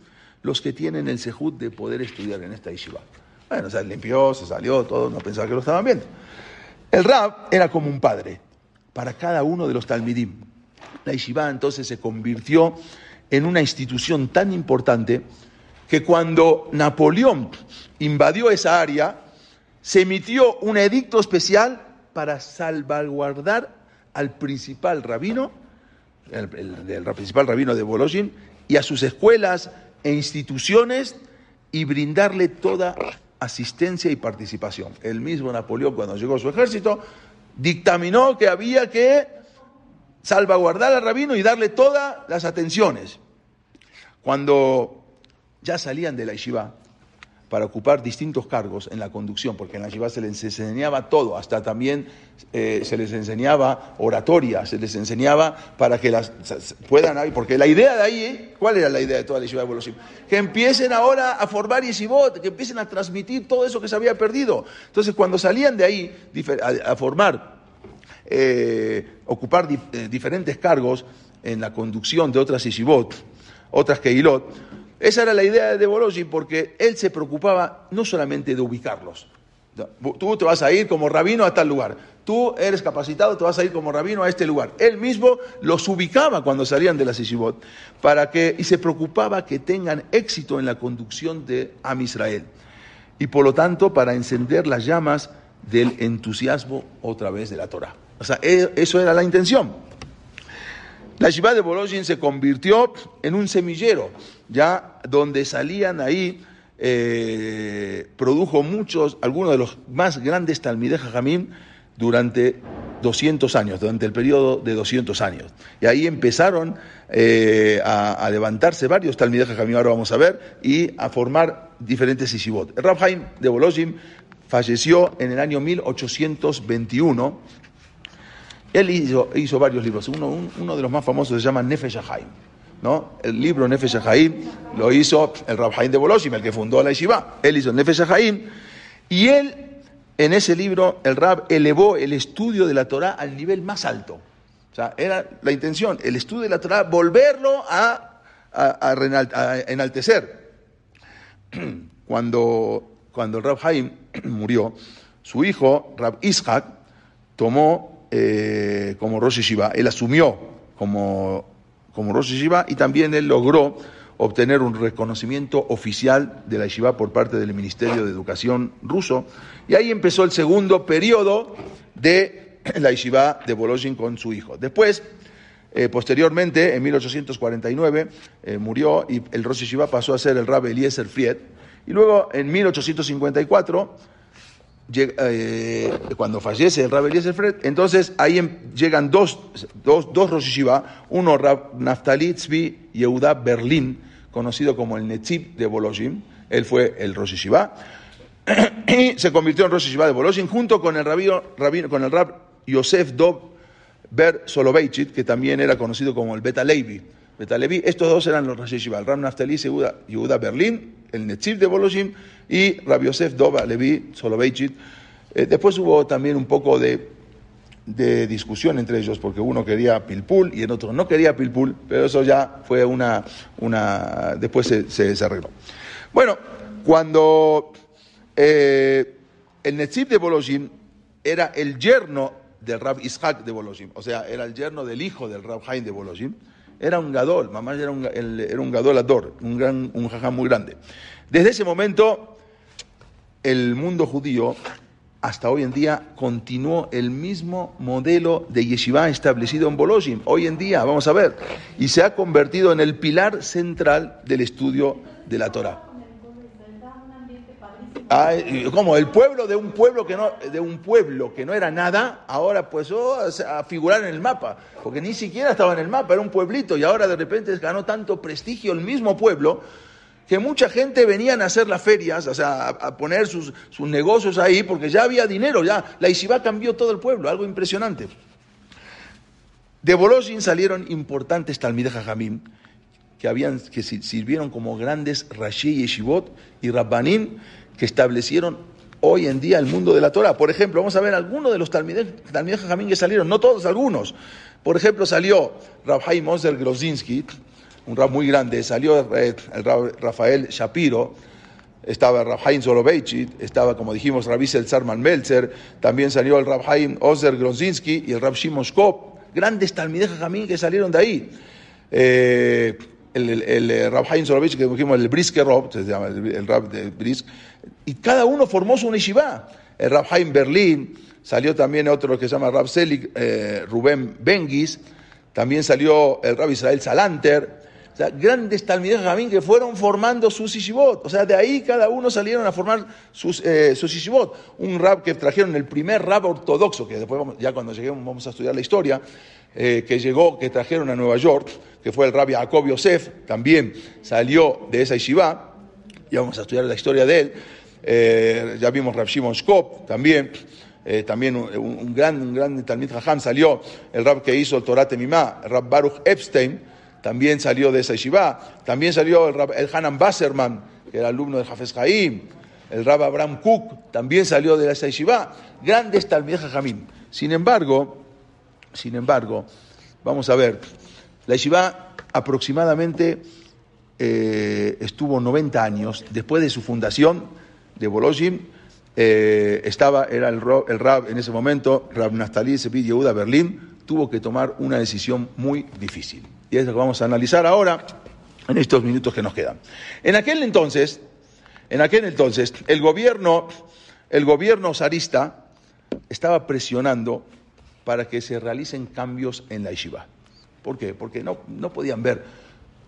Speaker 1: los que tienen el sejud de poder estudiar en esta yeshiva. Bueno, se limpió, se salió, todo, no pensaba que lo estaban viendo. El Rab era como un padre para cada uno de los Talmidim. La yeshiva entonces se convirtió en una institución tan importante que cuando Napoleón invadió esa área, se emitió un edicto especial para salvaguardar al principal rabino, el, principal rabino de Bolojin, y a sus escuelas e instituciones y brindarle toda asistencia y participación. El mismo Napoleón, cuando llegó a su ejército, dictaminó que había que salvaguardar al rabino y darle todas las atenciones. Cuando ya salían de la yeshiva, para ocupar distintos cargos en la conducción, porque en la Yeshiva se les enseñaba todo, hasta también eh, se les enseñaba oratoria, se les enseñaba para que las puedan, porque la idea de ahí, ¿cuál era la idea de toda la Yeshiva de Bolosim? Que empiecen ahora a formar Yeshivot, que empiecen a transmitir todo eso que se había perdido. Entonces, cuando salían de ahí a, formar, eh, ocupar eh, diferentes cargos en la conducción de otras Yeshivot, otras Keilot, esa era la idea de Bologna porque él se preocupaba no solamente de ubicarlos. Tú te vas a ir como rabino a tal lugar. Tú eres capacitado, te vas a ir como rabino a este lugar. Él mismo los ubicaba cuando salían de la Sishibot para que, y se preocupaba que tengan éxito en la conducción de Am Israel. Y por lo tanto, para encender las llamas del entusiasmo otra vez de la Torah. O sea, e, eso era la intención. La Shiva de Bologna se convirtió en un semillero ya donde salían ahí, eh, produjo muchos, algunos de los más grandes Talmideh Jajamim durante 200 años, durante el periodo de 200 años. Y ahí empezaron eh, a, levantarse varios Talmideh Jajamim, ahora vamos a ver, y a formar diferentes Ishibot. El Rabhaim de Bolojim falleció en el año 1821. Él hizo, hizo varios libros. Uno, uno, de los más famosos se llama Nefesh Haim. ¿No? El libro Nefesh Haim lo hizo el Rab Haim de Bolosim, el que fundó la Yeshiva. Él hizo Nefesh Haim y él, en ese libro, el Rab elevó el estudio de la Torah al nivel más alto. O sea, era la intención, el estudio de la Torah, volverlo a, a, enaltecer. Cuando, cuando el Rab Haim murió, su hijo, Rab Ishak, tomó eh, como Rosh Yeshiva, él asumió como como Rosh Yeshiva y también él logró obtener un reconocimiento oficial de la Yeshiva por parte del Ministerio de Educación ruso. Y ahí empezó el segundo periodo de la Yeshiva de Bolojin con su hijo. Después, eh, posteriormente, en 1849, eh, murió y el Rosh Yeshiva pasó a ser el Rabbi Eliezer Fried. Y luego, en 1854, eh, cuando fallece el Rabbi Eliezer Fred, entonces ahí em, llegan dos, dos, dos Rosh uno Rab Naftali Tzvi Yehuda Berlín, conocido como el Netzib de Bolojim, él fue el Rosh y se convirtió en Rosh de Bolojim junto con el, rabino, con el Rab Yosef Dov Ber Soloveitchit, que también era conocido como el Beta Levi. Beta Levi, estos dos eran los Rosh el Rab Naftali Yehuda Berlín, el Netzib de Bolojim, y Rabbi Yosef Dova Levi Soloveitchit. Eh, después hubo también un poco de, de discusión entre ellos, porque uno quería Pilpul y el otro no quería Pilpul, pero eso ya fue una, una después se, se, arregló. Bueno, cuando eh, el Netzib de Bolojin era el yerno del Rab Ishak de Bolojin, o sea, era el yerno del hijo del Rab Haim de Bolojin, era un gadol, mamá era un, era un gadolador, un, gran, un jajam muy grande. Desde ese momento, el mundo judío hasta hoy en día continuó el mismo modelo de yeshiva establecido en Bolojim. Hoy en día, vamos a ver, y se ha convertido en el pilar central del estudio de la Torah. como el pueblo de un pueblo que no de un pueblo que no era nada, ahora pues oh, a figurar en el mapa, porque ni siquiera estaba en el mapa, era un pueblito y ahora de repente ganó tanto prestigio el mismo pueblo que mucha gente venían a hacer las ferias, o sea, a, poner sus, negocios ahí, porque ya había dinero, ya la Ishiva cambió todo el pueblo, algo impresionante. De Boloshin salieron importantes Talmideh Jajamim, que, habían, que sirvieron como grandes Rashi Yeshivot y Rabbanim, que establecieron hoy en día el mundo de la Torah. Por ejemplo, vamos a ver algunos de los Talmideh Jajamim que salieron, no todos, algunos. Por ejemplo, salió Rabhaim Moser Grozinski, un rab muy grande, salió el Rafael Shapiro, estaba el Rabhaim Soloveitchit, estaba, como dijimos, Rabbi Zarman Meltzer, también salió el Rabhaim Ozer Grozinski y el Rab Shimon grandes talmidejas Jamín que salieron de ahí. Eh, el, el, el Rabhaim Soloveitchit, que dijimos, el Briske Rob, se llama el, Rab de Brisk, y cada uno formó su yeshiva. El Rabhaim Berlín, salió también otro que se llama Rab Selig, eh, Rubén Bengis, también salió el Rab Israel Salanter, grandes talmidejas Jamín que fueron formando sus ishibot. O sea, de ahí cada uno salieron a formar sus, eh, sus Un rab que trajeron, el primer rab ortodoxo, que después, ya cuando lleguemos vamos a estudiar la historia, eh, que llegó, que trajeron a Nueva York, que fue el rabbi Jacob Yosef, también salió de esa yeshiva, y vamos a estudiar la historia de él. Eh, ya vimos Rab Shimon Skop también. Eh, también un, gran, un gran salió, el rab que hizo el Torah Temimá, rab Baruch Epstein, también salió de esa yeshiva, también salió el, Hanan Basserman, que era alumno de Jafes Jaim, el Rab Abraham Cook también salió de esa yeshiva, grandes Talmideh Jamim. Sin embargo, sin embargo, vamos a ver, la yeshiva aproximadamente eh, estuvo 90 años. Después de su fundación de Bolojim, eh, estaba, era el, el, Rab en ese momento, Rab Naftali Yehuda Berlín, tuvo que tomar una decisión muy difícil. Y es lo que vamos a analizar ahora en estos minutos que nos quedan. En aquel entonces, en aquel entonces, el gobierno, el gobierno zarista estaba presionando para que se realicen cambios en la yeshiva. ¿Por qué? Porque no, no podían ver.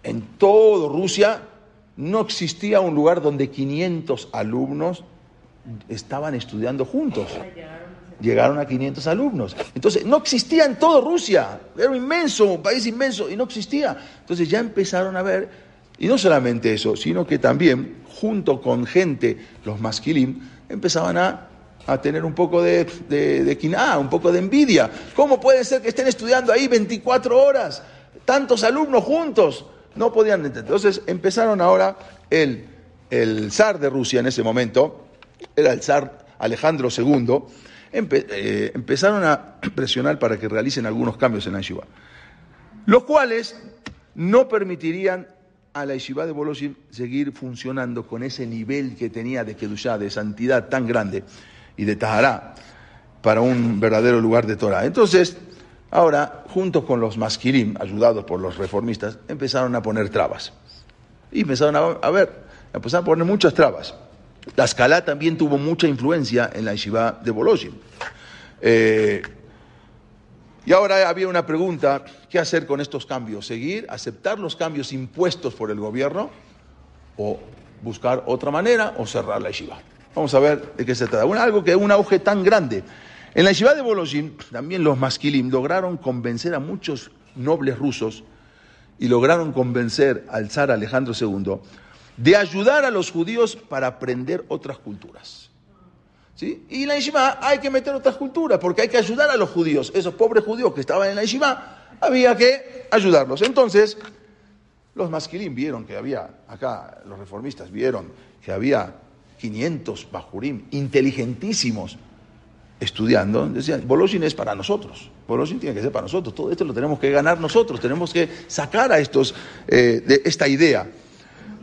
Speaker 1: En toda Rusia no existía un lugar donde 500 alumnos estaban estudiando juntos llegaron a 500 alumnos. Entonces, no existía en toda Rusia, era un inmenso, un país inmenso, y no existía. Entonces ya empezaron a ver, y no solamente eso, sino que también, junto con gente, los masquilim, empezaban a, tener un poco de, de, de un poco de envidia. ¿Cómo puede ser que estén estudiando ahí 24 horas, tantos alumnos juntos? No podían entender. Entonces empezaron ahora el, el zar de Rusia en ese momento, era el zar Alejandro II, eh, empezaron a presionar para que realicen algunos cambios en la yeshiva, los cuales no permitirían a la yeshiva de Boloshin seguir funcionando con ese nivel que tenía de Kedushá, de santidad tan grande y de Tahará para un verdadero lugar de Torah. Entonces, ahora, junto con los masquirim, ayudados por los reformistas, empezaron a poner trabas. Y empezaron a ver, empezaron a poner muchas trabas. La escala también tuvo mucha influencia en la yeshiva de Bolojin. Eh, y ahora había una pregunta, ¿qué hacer con estos cambios? ¿Seguir, aceptar los cambios impuestos por el gobierno o buscar otra manera o cerrar la yeshiva? Vamos a ver de qué se trata. algo que es un auge tan grande. En la yeshiva de Bolojin, también los masquilim lograron convencer a muchos nobles rusos y lograron convencer al zar Alejandro II de ayudar a los judíos para aprender otras culturas. ¿Sí? Y la hay que meter otras culturas, porque hay que ayudar a los judíos. Esos pobres judíos que estaban en la yeshiva, había que ayudarlos. Entonces, los masquilín vieron que había, acá los reformistas vieron que había 500 bajurim inteligentísimos estudiando, decían, Boloshin es para nosotros, Boloshin tiene que ser para nosotros, todo esto lo tenemos que ganar nosotros, tenemos que sacar a estos eh, de esta idea.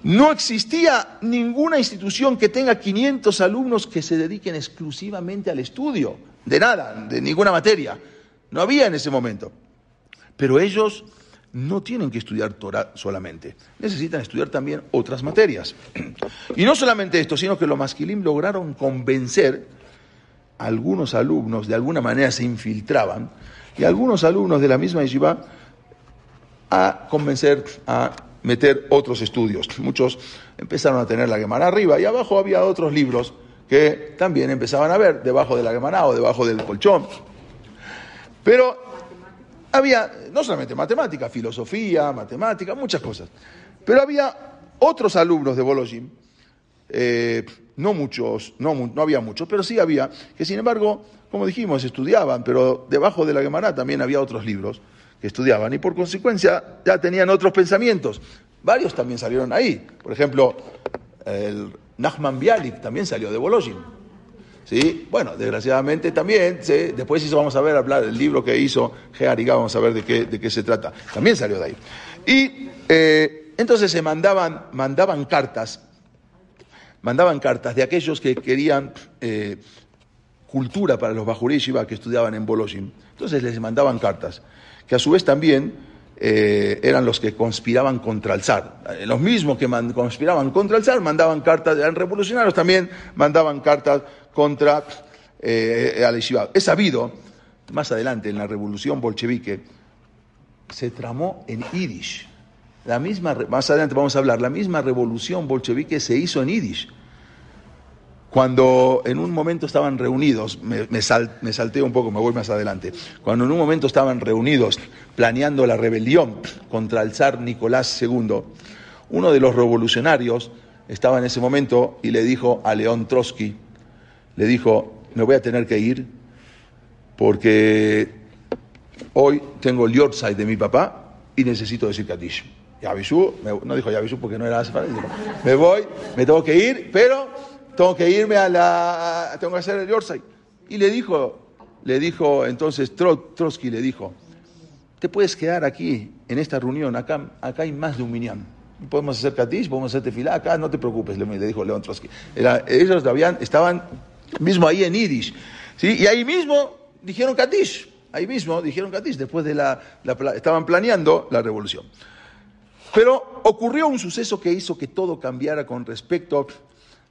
Speaker 1: No existía ninguna institución que tenga 500 alumnos que se dediquen exclusivamente al estudio, de nada, de ninguna materia. No había en ese momento. Pero ellos no tienen que estudiar Torah solamente, necesitan estudiar también otras materias. Y no solamente esto, sino que los masquilim lograron convencer a algunos alumnos, de alguna manera se infiltraban, y algunos alumnos de la misma yeshiva a convencer a meter otros estudios. Muchos empezaron a tener la Gemara arriba y abajo había otros libros que también empezaban a ver debajo de la Gemara o debajo del colchón. Pero había no solamente matemática, filosofía, matemática, muchas cosas. Pero había otros alumnos de Bolojim, eh, no muchos, no, no, había muchos, pero sí había, que sin embargo, como dijimos, estudiaban, pero debajo de la Gemara también había otros libros que estudiaban y por consecuencia ya tenían otros pensamientos. Varios también salieron ahí. Por ejemplo, el Nachman Bialik también salió de Bolojim. ¿Sí? Bueno, desgraciadamente también, después eso vamos a ver hablar del libro que hizo Geariga, vamos a ver de qué, de qué se trata. También salió de ahí. Y eh, entonces se mandaban, mandaban cartas, mandaban cartas de aquellos que querían eh, cultura para los Bajurí que estudiaban en Bolojim. Entonces les mandaban cartas, que a su vez también eh, eran los que conspiraban contra el zar. Los mismos que conspiraban contra el zar mandaban cartas, eran revolucionarios, también mandaban cartas contra eh, Es sabido, más adelante en la revolución bolchevique, se tramó en Yiddish. La misma, más adelante vamos a hablar, la misma revolución bolchevique se hizo en Yiddish. Cuando en un momento estaban reunidos, me, me, salté un poco, me voy más adelante, cuando en un momento estaban reunidos planeando la rebelión contra el zar Nicolás II, uno de los revolucionarios estaba en ese momento y le dijo a León Trotsky, le dijo, me voy a tener que ir porque hoy tengo el yortzeit de mi papá y necesito decir Katish. Yavishu, no dijo Yavishu porque no era me voy, me tengo que ir, pero tengo que irme a la, tengo que hacer el yortzeit. Y le dijo, le dijo entonces Trotsky le dijo, te puedes quedar aquí en esta reunión, acá, acá hay más de un minyan. Podemos hacer Katish, podemos hacer tefilá, acá no te preocupes, le, dijo León Trotsky. ellos habían, estaban mismo ahí en Yiddish. ¿sí? Y ahí mismo dijeron Katish, ahí mismo dijeron Katish, después de la, estaban planeando la revolución. Pero ocurrió un suceso que hizo que todo cambiara con respecto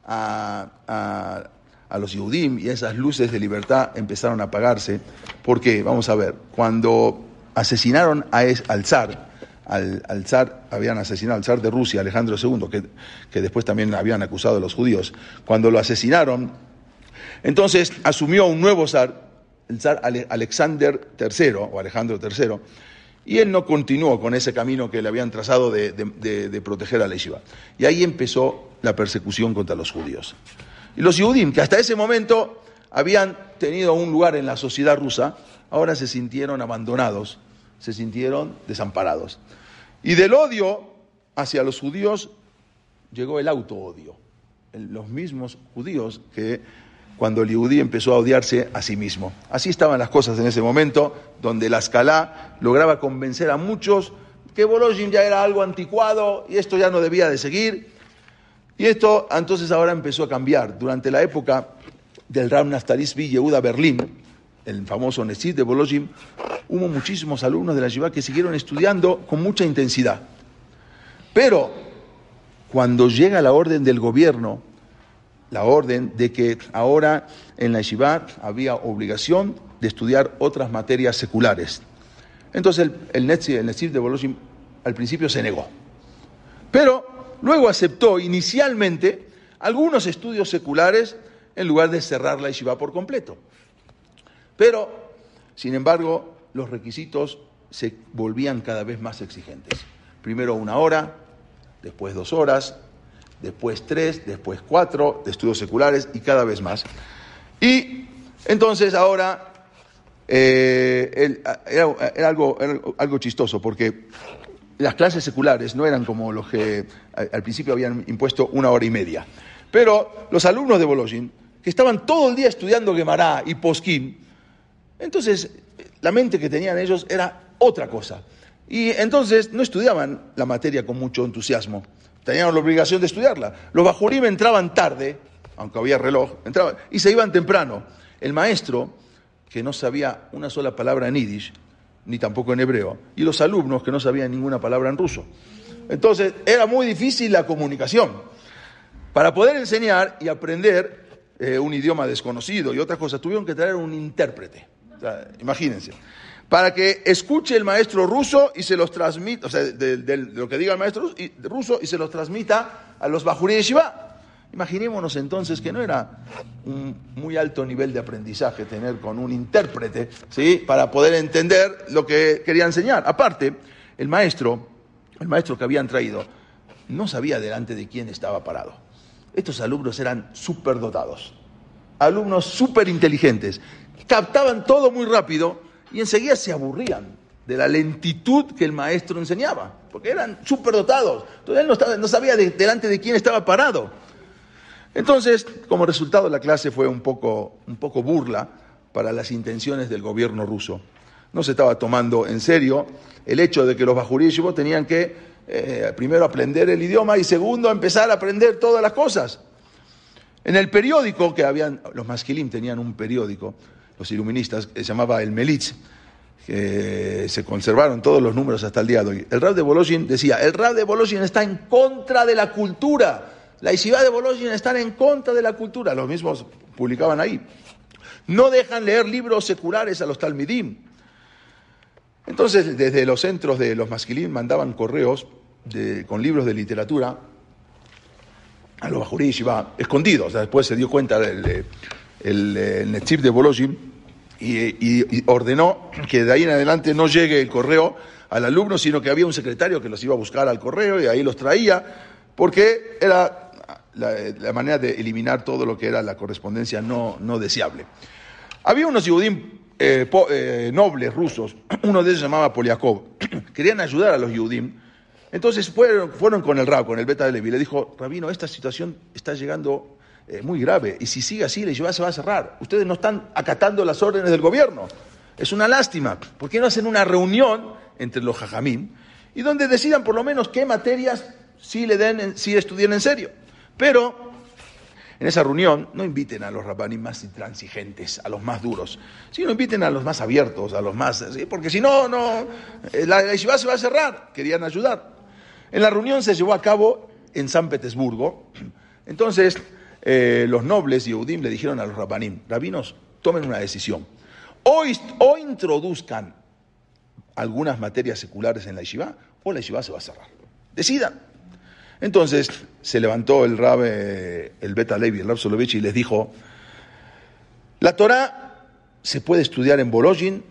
Speaker 1: a, a, los Yehudim y esas luces de libertad empezaron a apagarse. porque Vamos a ver, cuando asesinaron a al zar, al, zar, habían asesinado al zar de Rusia, Alejandro II, que, que después también habían acusado a los judíos, cuando lo asesinaron, entonces asumió un nuevo zar, el zar Alexander III o Alejandro III, y él no continuó con ese camino que le habían trazado de, proteger a la. Y ahí empezó la persecución contra los judíos. Y los judíos, que hasta ese momento habían tenido un lugar en la sociedad rusa, ahora se sintieron abandonados, se sintieron desamparados. Y del odio hacia los judíos llegó el auto-odio. Los mismos judíos que cuando el Yehudí empezó a odiarse a sí mismo. Así estaban las cosas en ese momento, donde la escala lograba convencer a muchos que Bolojin ya era algo anticuado y esto ya no debía de seguir. Y esto entonces ahora empezó a cambiar. Durante la época del Ram Nastaris Yehuda Berlín, el famoso Nesit de Bolojin, hubo muchísimos alumnos de la Yeshiva que siguieron estudiando con mucha intensidad. Pero cuando llega la orden del gobierno la orden de que ahora en la Yeshiva había obligación de estudiar otras materias seculares. Entonces el, el el de Boloshim al principio se negó. Pero luego aceptó inicialmente algunos estudios seculares en lugar de cerrar la Yeshiva por completo. Pero, sin embargo, los requisitos se volvían cada vez más exigentes. Primero una hora, después dos horas, después tres, después cuatro de estudios seculares y cada vez más. Y entonces ahora eh, era, algo, algo chistoso porque las clases seculares no eran como los que al principio habían impuesto una hora y media. Pero los alumnos de Bologin, que estaban todo el día estudiando Gemara y Poskim, entonces la mente que tenían ellos era otra cosa. Y entonces no estudiaban la materia con mucho entusiasmo. Tenían la obligación de estudiarla. Los bajurim entraban tarde, aunque había reloj, entraban y se iban temprano. El maestro, que no sabía una sola palabra en yiddish, ni tampoco en hebreo, y los alumnos que no sabían ninguna palabra en ruso. Entonces era muy difícil la comunicación. Para poder enseñar y aprender eh, un idioma desconocido y otras cosas, tuvieron que traer un intérprete. imagínense para que escuche el maestro ruso y se los transmita, o sea, de, lo que diga el maestro ruso y se los transmita a los bajurí de. Imaginémonos entonces que no era un muy alto nivel de aprendizaje tener con un intérprete, ¿sí? Para poder entender lo que quería enseñar. Aparte, el maestro, el maestro que habían traído, no sabía delante de quién estaba parado. Estos alumnos eran dotados, alumnos súper inteligentes, captaban todo muy rápido y enseguida se aburrían de la lentitud que el maestro enseñaba, porque eran superdotados. Entonces él no, sabía delante de quién estaba parado. Entonces, como resultado, la clase fue un poco, un poco burla para las intenciones del gobierno ruso. No se estaba tomando en serio el hecho de que los bajurísimos tenían que eh, primero aprender el idioma y segundo empezar a aprender todas las cosas. En el periódico que habían, los masquilim tenían un periódico, los iluministas, se llamaba el Melitz, que se conservaron todos los números hasta el día de hoy. El Rab de Boloshin decía, el Rab de Boloshin está en contra de la cultura. La Yeshiva de Boloshin está en contra de la cultura. Los mismos publicaban ahí. No dejan leer libros seculares a los talmidim. Entonces, desde los centros de los masquilín mandaban correos con libros de literatura a los bajurí escondidos. después se dio cuenta del el, el de Bolojim y, ordenó que de ahí en adelante no llegue el correo al alumno, sino que había un secretario que los iba a buscar al correo y ahí los traía, porque era la, manera de eliminar todo lo que era la correspondencia no, no deseable. Había unos yudim eh, eh, nobles rusos, uno de ellos se llamaba Poliakov, querían ayudar a los yudim, entonces fueron, fueron con el rab, con el beta de Levi, le dijo, Rabino, esta situación está llegando eh, muy grave. Y si sigue así, la yeshiva se va a cerrar. Ustedes no están acatando las órdenes del gobierno. Es una lástima. ¿Por qué no hacen una reunión entre los jajamín y donde decidan por lo menos qué materias sí le den, sí estudien en serio? Pero en esa reunión no inviten a los rabanim más intransigentes, a los más duros, sino inviten a los más abiertos, a los más, porque si no, no, eh, la, la se va a cerrar. Querían ayudar. En la reunión se llevó a cabo en San Petersburgo. Entonces, eh, los nobles Yehudim le dijeron a los rabanim, rabinos, tomen una decisión. O, o introduzcan algunas materias seculares en la yeshiva, o la yeshiva se va a cerrar. Decidan. Entonces se levantó el rab, eh, el Beta Levi, el rab y les dijo, la Torah se puede estudiar en Bolojin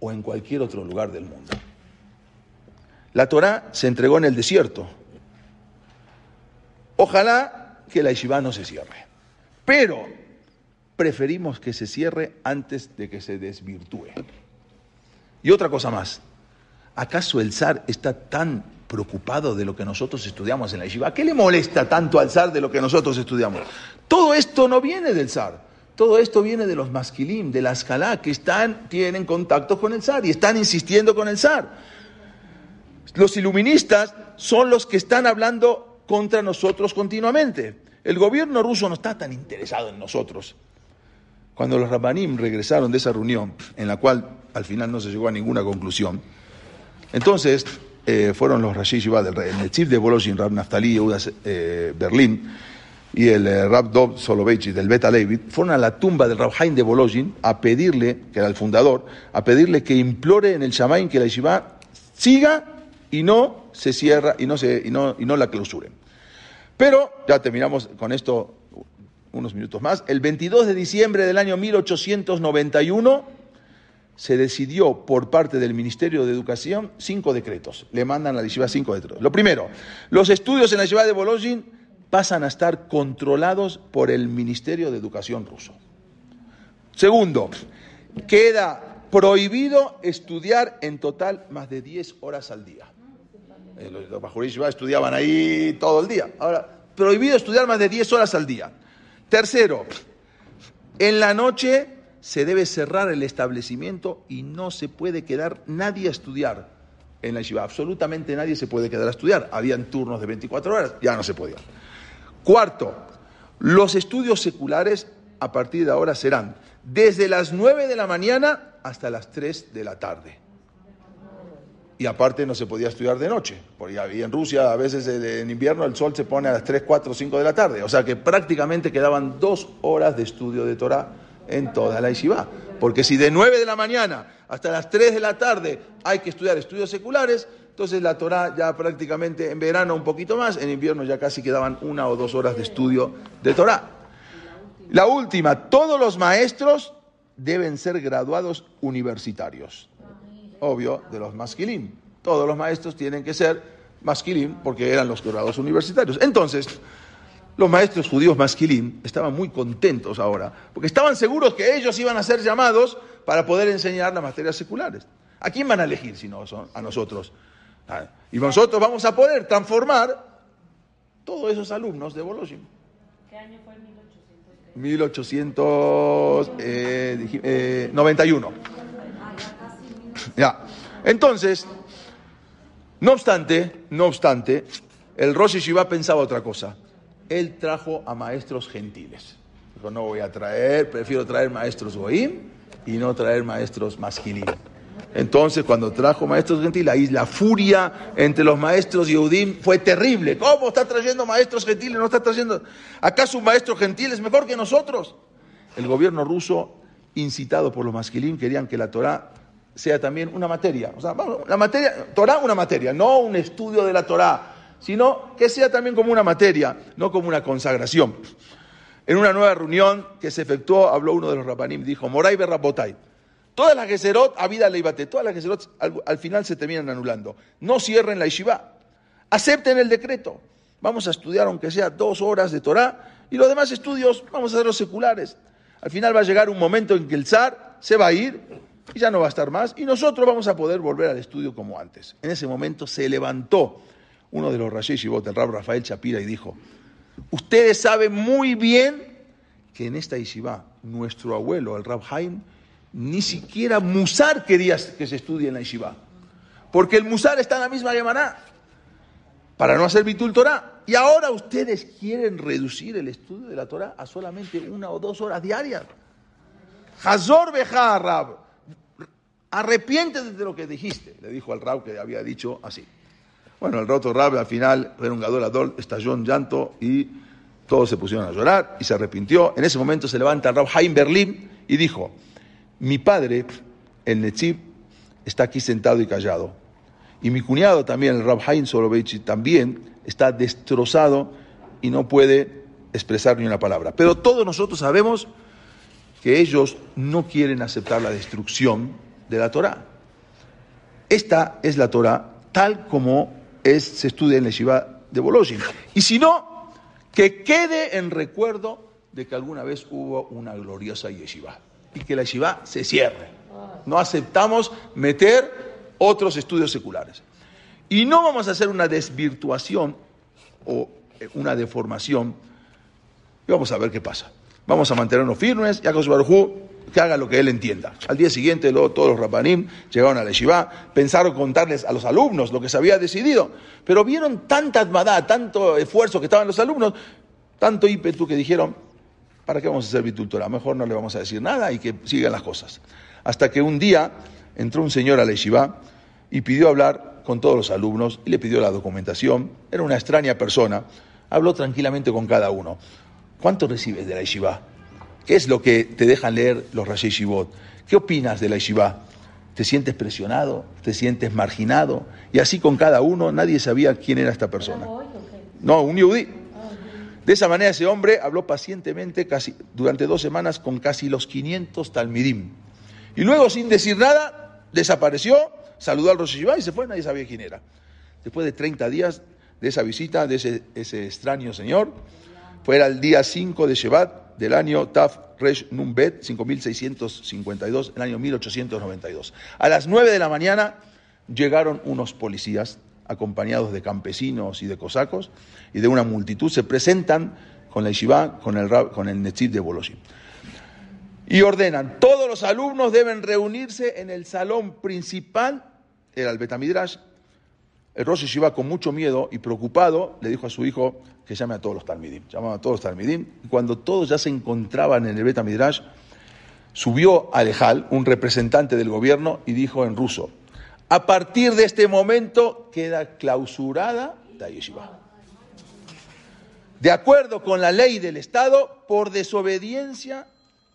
Speaker 1: o en cualquier otro lugar del mundo. La Torah se entregó en el desierto. Ojalá que la yeshiva no se cierre. Pero preferimos que se cierre antes de que se desvirtúe. Y otra cosa más. ¿Acaso el zar está tan preocupado de lo que nosotros estudiamos en la yeshiva? ¿Qué le molesta tanto al zar de lo que nosotros estudiamos? Todo esto no viene del zar. Todo esto viene de los masquilim, de la escala, que están, tienen contacto con el zar y están insistiendo con el zar. Los iluministas son los que están hablando contra nosotros continuamente. El gobierno ruso no está tan interesado en nosotros. Cuando los Rabbanim regresaron de esa reunión, en la cual al final no se llegó a ninguna conclusión, entonces eh, fueron los Rashi Shiva del rey, el Chief de Boloshin, Rab Naftali Yehudas eh, Berlín, y el eh, Rab Dov Soloveitch del Beta Levi, fueron a la tumba del Rab Haim de Boloshin a pedirle, que era el fundador, a pedirle que implore en el Shamaim que la Yeshiva siga y no se cierra y no, se, y no, y no la clausuren. Pero ya terminamos con esto unos minutos más. El 22 de diciembre del año 1891 se decidió por parte del Ministerio de Educación cinco decretos. Le mandan a la yeshiva cinco decretos. Lo primero, los estudios en la yeshiva de Bologna pasan a estar controlados por el Ministerio de Educación ruso. Segundo, queda prohibido estudiar en total más de 10 horas al día. Eh, los, los estudiaban ahí todo el día. Ahora, prohibido estudiar más de 10 horas al día. Tercero, En la noche se debe cerrar el establecimiento y no se puede quedar nadie a estudiar en la yeshiva. Absolutamente nadie se puede quedar a estudiar. Habían turnos de 24 horas, ya no se podía. Cuarto, los estudios seculares a partir de ahora serán desde las 9 de la mañana hasta las 3 de la tarde. Y aparte no se podía estudiar de noche, porque en Rusia a veces en invierno el sol se pone a las 3, 4, 5 de la tarde. O sea que prácticamente quedaban dos horas de estudio de Torah en toda la yeshiva. Porque si de 9 de la mañana hasta las 3 de la tarde hay que estudiar estudios seculares, entonces la Torah ya prácticamente en verano un poquito más, en invierno ya casi quedaban una o dos horas de estudio de Torah. La última, todos los maestros deben ser graduados universitarios. Obvio, de los masquilim. Todos los maestros tienen que ser masquilim porque eran los graduados universitarios. Entonces, los maestros judíos masquilim estaban muy contentos ahora, porque estaban seguros que ellos iban a ser llamados para poder enseñar las materias seculares. ¿A quién van a elegir si no son a nosotros? Ah, y nosotros vamos a poder transformar todos esos alumnos de Bologna.
Speaker 3: ¿Qué año fue
Speaker 1: 1891. Ya. Entonces, no obstante, no obstante, el Rosh Yeshiva pensaba otra cosa. Él trajo a maestros gentiles. Dijo, no voy a traer, prefiero traer maestros goim y no traer maestros masquilim. Entonces, cuando trajo maestros gentiles, ahí la furia entre los maestros Yehudim fue terrible. ¿Cómo está trayendo maestros gentiles? ¿No está trayendo? ¿Acaso un maestro gentil es mejor que nosotros? El gobierno ruso, incitado por los masquilim, querían que la Torah sea también una materia. O sea, vamos, la materia, Torah una materia, no un estudio de la Torah, sino que sea también como una materia, no como una consagración. En una nueva reunión que se efectuó, habló uno de los rabanim, dijo, Moray Berrabotay, Todas las Geserot, Avida Leibate, todas las Geserot al, al, final se terminan anulando. No cierren la Yeshiva. Acepten el decreto. Vamos a estudiar, aunque sea dos horas de Torah, y los demás estudios vamos a hacerlos seculares. Al final va a llegar un momento en que el zar se va a ir y ya no va a estar más, y nosotros vamos a poder volver al estudio como antes. En ese momento se levantó uno de los Rashi Shivot, el Rab Rafael Chapira, y dijo: Ustedes saben muy bien que en esta yeshiva, nuestro abuelo, el Rab Haim, ni siquiera Musar quería que se estudie en la Yeshiva. Porque el Musar está en la misma Yemaná. Para no hacer Bitul Torah. Y ahora ustedes quieren reducir el estudio de la Torah a solamente una o dos horas diarias. Hazor Beja Rab. Arrepiéntete de lo que dijiste, le dijo al Rab que había dicho así. Bueno, el roto Rab al final era un gadolador, estalló en llanto y todos se pusieron a llorar y se arrepintió. En ese momento se levanta el Rab Haim Berlín y dijo, mi padre, el Netzib, está aquí sentado y callado. Y mi cuñado también, el Rab Haim Soloveitch, también está destrozado y no puede expresar ni una palabra. Pero todos nosotros sabemos que ellos no quieren aceptar la destrucción de la Torah. Esta es la Torah tal como es, se estudia en la Yeshiva de Bolojin. Y si no, que quede en recuerdo de que alguna vez hubo una gloriosa Yeshiva y que la yeshiva se cierre. No aceptamos meter otros estudios seculares. Y no vamos a hacer una desvirtuación o una deformación. Y vamos a ver qué pasa. Vamos a mantenernos firmes a Baruj que haga lo que él entienda. Al día siguiente, luego, todos los rabanim llegaron a la yeshiva, pensaron contarles a los alumnos lo que se había decidido, pero vieron tanta admadá, tanto esfuerzo que estaban los alumnos, tanto ímpetu que dijeron, ¿Para qué vamos a hacer bitultura? Mejor no le vamos a decir nada y que sigan las cosas. Hasta que un día entró un señor a la yeshiva y pidió hablar con todos los alumnos y le pidió la documentación. Era una extraña persona. Habló tranquilamente con cada uno. ¿Cuánto recibes de la yeshiva? ¿Qué es lo que te dejan leer los Rashi Shivot? ¿Qué opinas de la yeshiva? ¿Te sientes presionado? ¿Te sientes marginado? Y así con cada uno, nadie sabía quién era esta persona. No, un yudí. De esa manera ese hombre habló pacientemente casi, durante dos semanas con casi los 500 talmidim. Y luego, sin decir nada, desapareció, saludó al Rosh y se fue, nadie sabía quién era. Después de 30 días de esa visita de ese, ese extraño señor, fue el día 5 de Shevat del año Taf Resh Numbet, 5652, el año 1892. A las 9 de la mañana llegaron unos policías acompañados de campesinos y de cosacos y de una multitud, se presentan con la yeshiva, con el, con el de Boloshin. y ordenan, todos los alumnos deben reunirse en el salón principal, el Betamidrash. El Rosh Yeshiva con mucho miedo y preocupado le dijo a su hijo que llame a todos los Talmidim. Llamaba a todos los Talmidim y cuando todos ya se encontraban en el Betamidrash, subió a Ejal, un representante del gobierno, y dijo en ruso, a partir de este momento queda clausurada la yeshiva. De acuerdo con la ley del Estado, por desobediencia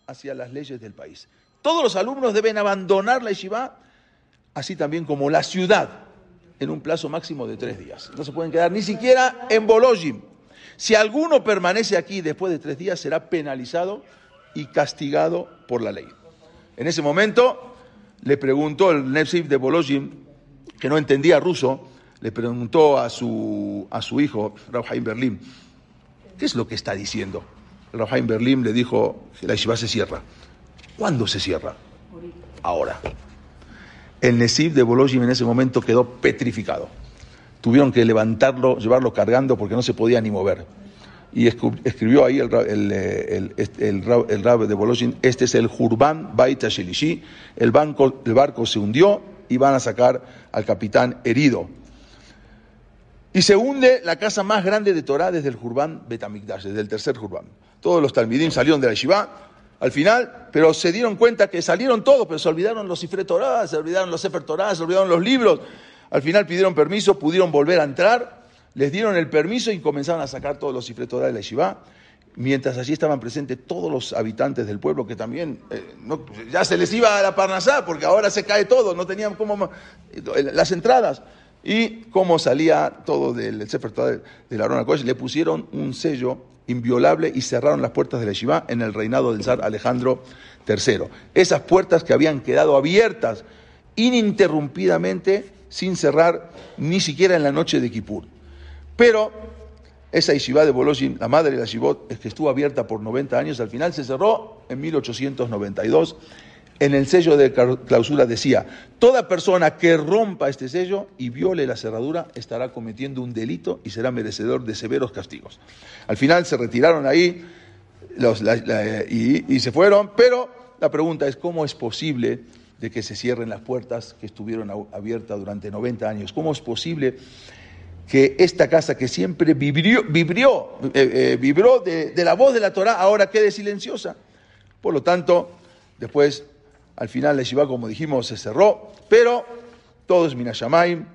Speaker 1: hacia las leyes del país. Todos los alumnos deben abandonar la yeshiva, así también como la ciudad, en un plazo máximo de tres días. No se pueden quedar ni siquiera en Bolojim. Si alguno permanece aquí después de tres días, será penalizado y castigado por la ley. En ese momento le preguntó el Nepsif de Bolojim, que no entendía ruso, le preguntó a su, a su hijo, Rauhaim Berlim, ¿qué es lo que está diciendo? Rauhaim Berlim le dijo que la yeshiva se cierra. ¿Cuándo se cierra? Ahora. El Nesif de Bolojim en ese momento quedó petrificado. Tuvieron que levantarlo, llevarlo cargando porque no se podía ni mover y escribió ahí el, el, el, rab de Boloshin, este es el Jurban Baita Shelishi, el, banco, barco se hundió y van a sacar al capitán herido. Y se hunde la casa más grande de Torah desde el Jurban Betamikdash, desde el tercer Jurban. Todos los Talmidim salieron de la Shiva al final, pero se dieron cuenta que salieron todos, pero se olvidaron los Sifre Torah, se olvidaron los Sefer Torah, se olvidaron los libros. Al final pidieron permiso, pudieron volver a entrar les dieron el permiso y comenzaron a sacar todos los cifretos de la yeshiva, mientras allí estaban presentes todos los habitantes del pueblo que también eh, ya se les iba a la parnasá porque ahora se cae todo, no tenían como las entradas. Y como salía todo del Sefer de, de la Arona le pusieron un sello inviolable y cerraron las puertas de la yeshiva en el reinado del zar Alejandro III. Esas puertas que habían quedado abiertas ininterrumpidamente sin cerrar ni siquiera en la noche de Kippur. Pero esa yeshiva de Bolojin, la madre de la yeshivot, es que estuvo abierta por 90 años, al final se cerró en 1892. En el sello de clausura decía, toda persona que rompa este sello y viole la cerradura estará cometiendo un delito y será merecedor de severos castigos. Al final se retiraron ahí y, se fueron, pero la pregunta es, ¿cómo es posible de que se cierren las puertas que estuvieron abiertas durante 90 años? ¿Cómo es posible que esta casa que siempre vibrió, vibrió, eh, eh, vibró de, la voz de la Torah, ahora quede silenciosa. Por lo tanto, después, al final, la Yeshiva, como dijimos, se cerró, pero todo es Minashamaim,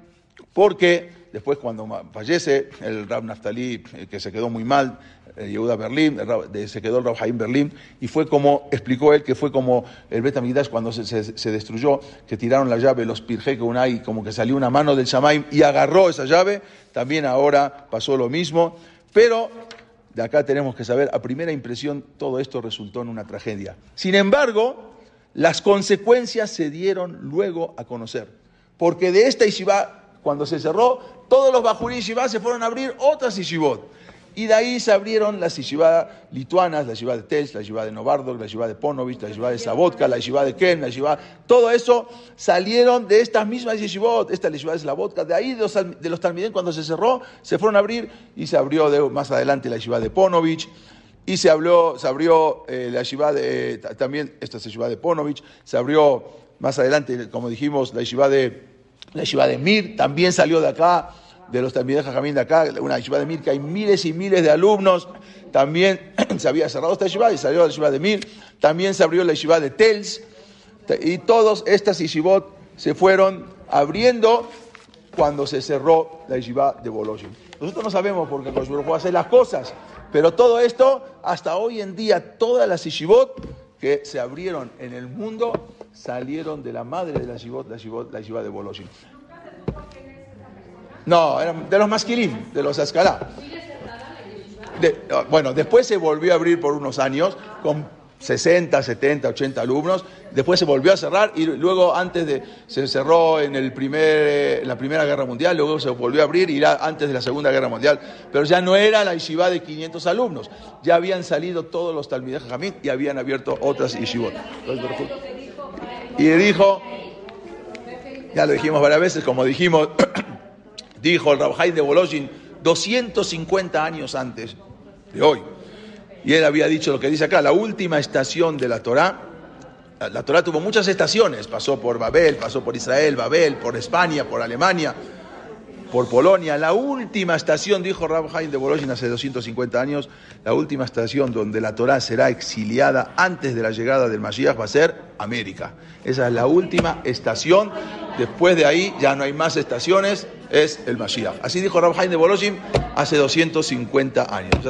Speaker 1: porque después cuando fallece el Rab Naftali, que se quedó muy mal, eh, Yehuda Berlín, se quedó el Rab Haim Berlín, y fue como, explicó él que fue como el Bet cuando se, destruyó, que tiraron la llave, los Pirje Unai, como que salió una mano del Shamaim y agarró esa llave, también ahora pasó lo mismo, pero de acá tenemos que saber, a primera impresión, todo esto resultó en una tragedia. Sin embargo, las consecuencias se dieron luego a conocer, porque de esta Ishiva, cuando se cerró, todos los Bajurí Yeshiva se fueron a abrir otras Yeshivot. Y de ahí se abrieron las yeshivá lituanas, la yeshivá de Tels, la yeshivá de Novardok, la yeshivá de Ponovich, la yeshivá de Sabotka, la yeshivá de Ken, la yeshivá... Todo eso salieron de estas mismas yeshivot, esta yeshivá de Sabotka, de ahí de los, de cuando se cerró, se fueron a abrir y se abrió más adelante la yeshivá de Ponovich. Y se, habló, se abrió eh, la yeshivá de, también esta es la yeshivá de Ponovich, se abrió más adelante, como dijimos, la yeshivá de, la de Mir, también salió de acá de los también de de acá, una yeshiva de Mir, que hay miles y miles de alumnos. También se había cerrado esta yeshiva y salió la yeshiva de Mir. También se abrió la yeshiva de Tels. Y todas estas yeshivot se fueron abriendo cuando se cerró la yeshiva de Bolojin. Nosotros no sabemos por qué a hacer las cosas, pero todo esto, hasta hoy en día, todas las yeshivot que se abrieron en el mundo salieron de la madre de la yeshivot, la yeshiva, la yeshiva de Bolojin. No, eran de los masquilim, de los Ascalá. bueno, después se volvió a abrir por unos años con 60, 70, 80 alumnos. Después se volvió a cerrar y luego antes de se cerró en el primer la Primera Guerra Mundial, luego se volvió a abrir y antes de la Segunda Guerra Mundial, pero ya no era la yeshiva de 500 alumnos. Ya habían salido todos los talmideh Jamid y habían abierto otras yeshivot. Y dijo ya lo dijimos varias veces, como dijimos dijo el Rabjai de Bolojin 250 años antes de hoy. Y él había dicho lo que dice acá, la última estación de la Torá la, Torah tuvo muchas estaciones, pasó por Babel, pasó por Israel, Babel, por España, por Alemania, por Polonia. La última estación, dijo Rab Haim de Bologna hace 250 años, la última estación donde la Torah será exiliada antes de la llegada del Mashiach va a ser América. Esa es la última estación. Después de ahí ya no hay más estaciones, es el Mashiach. Así dijo Rab Haim de Bologna hace 250 años.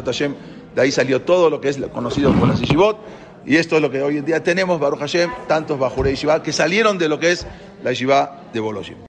Speaker 1: De ahí salió todo lo que es conocido como la Yeshivot. Y esto es lo que hoy en día tenemos, Baruch Hashem, tantos Bajurei Yeshiva que salieron de lo que es la Yeshiva de Bologna.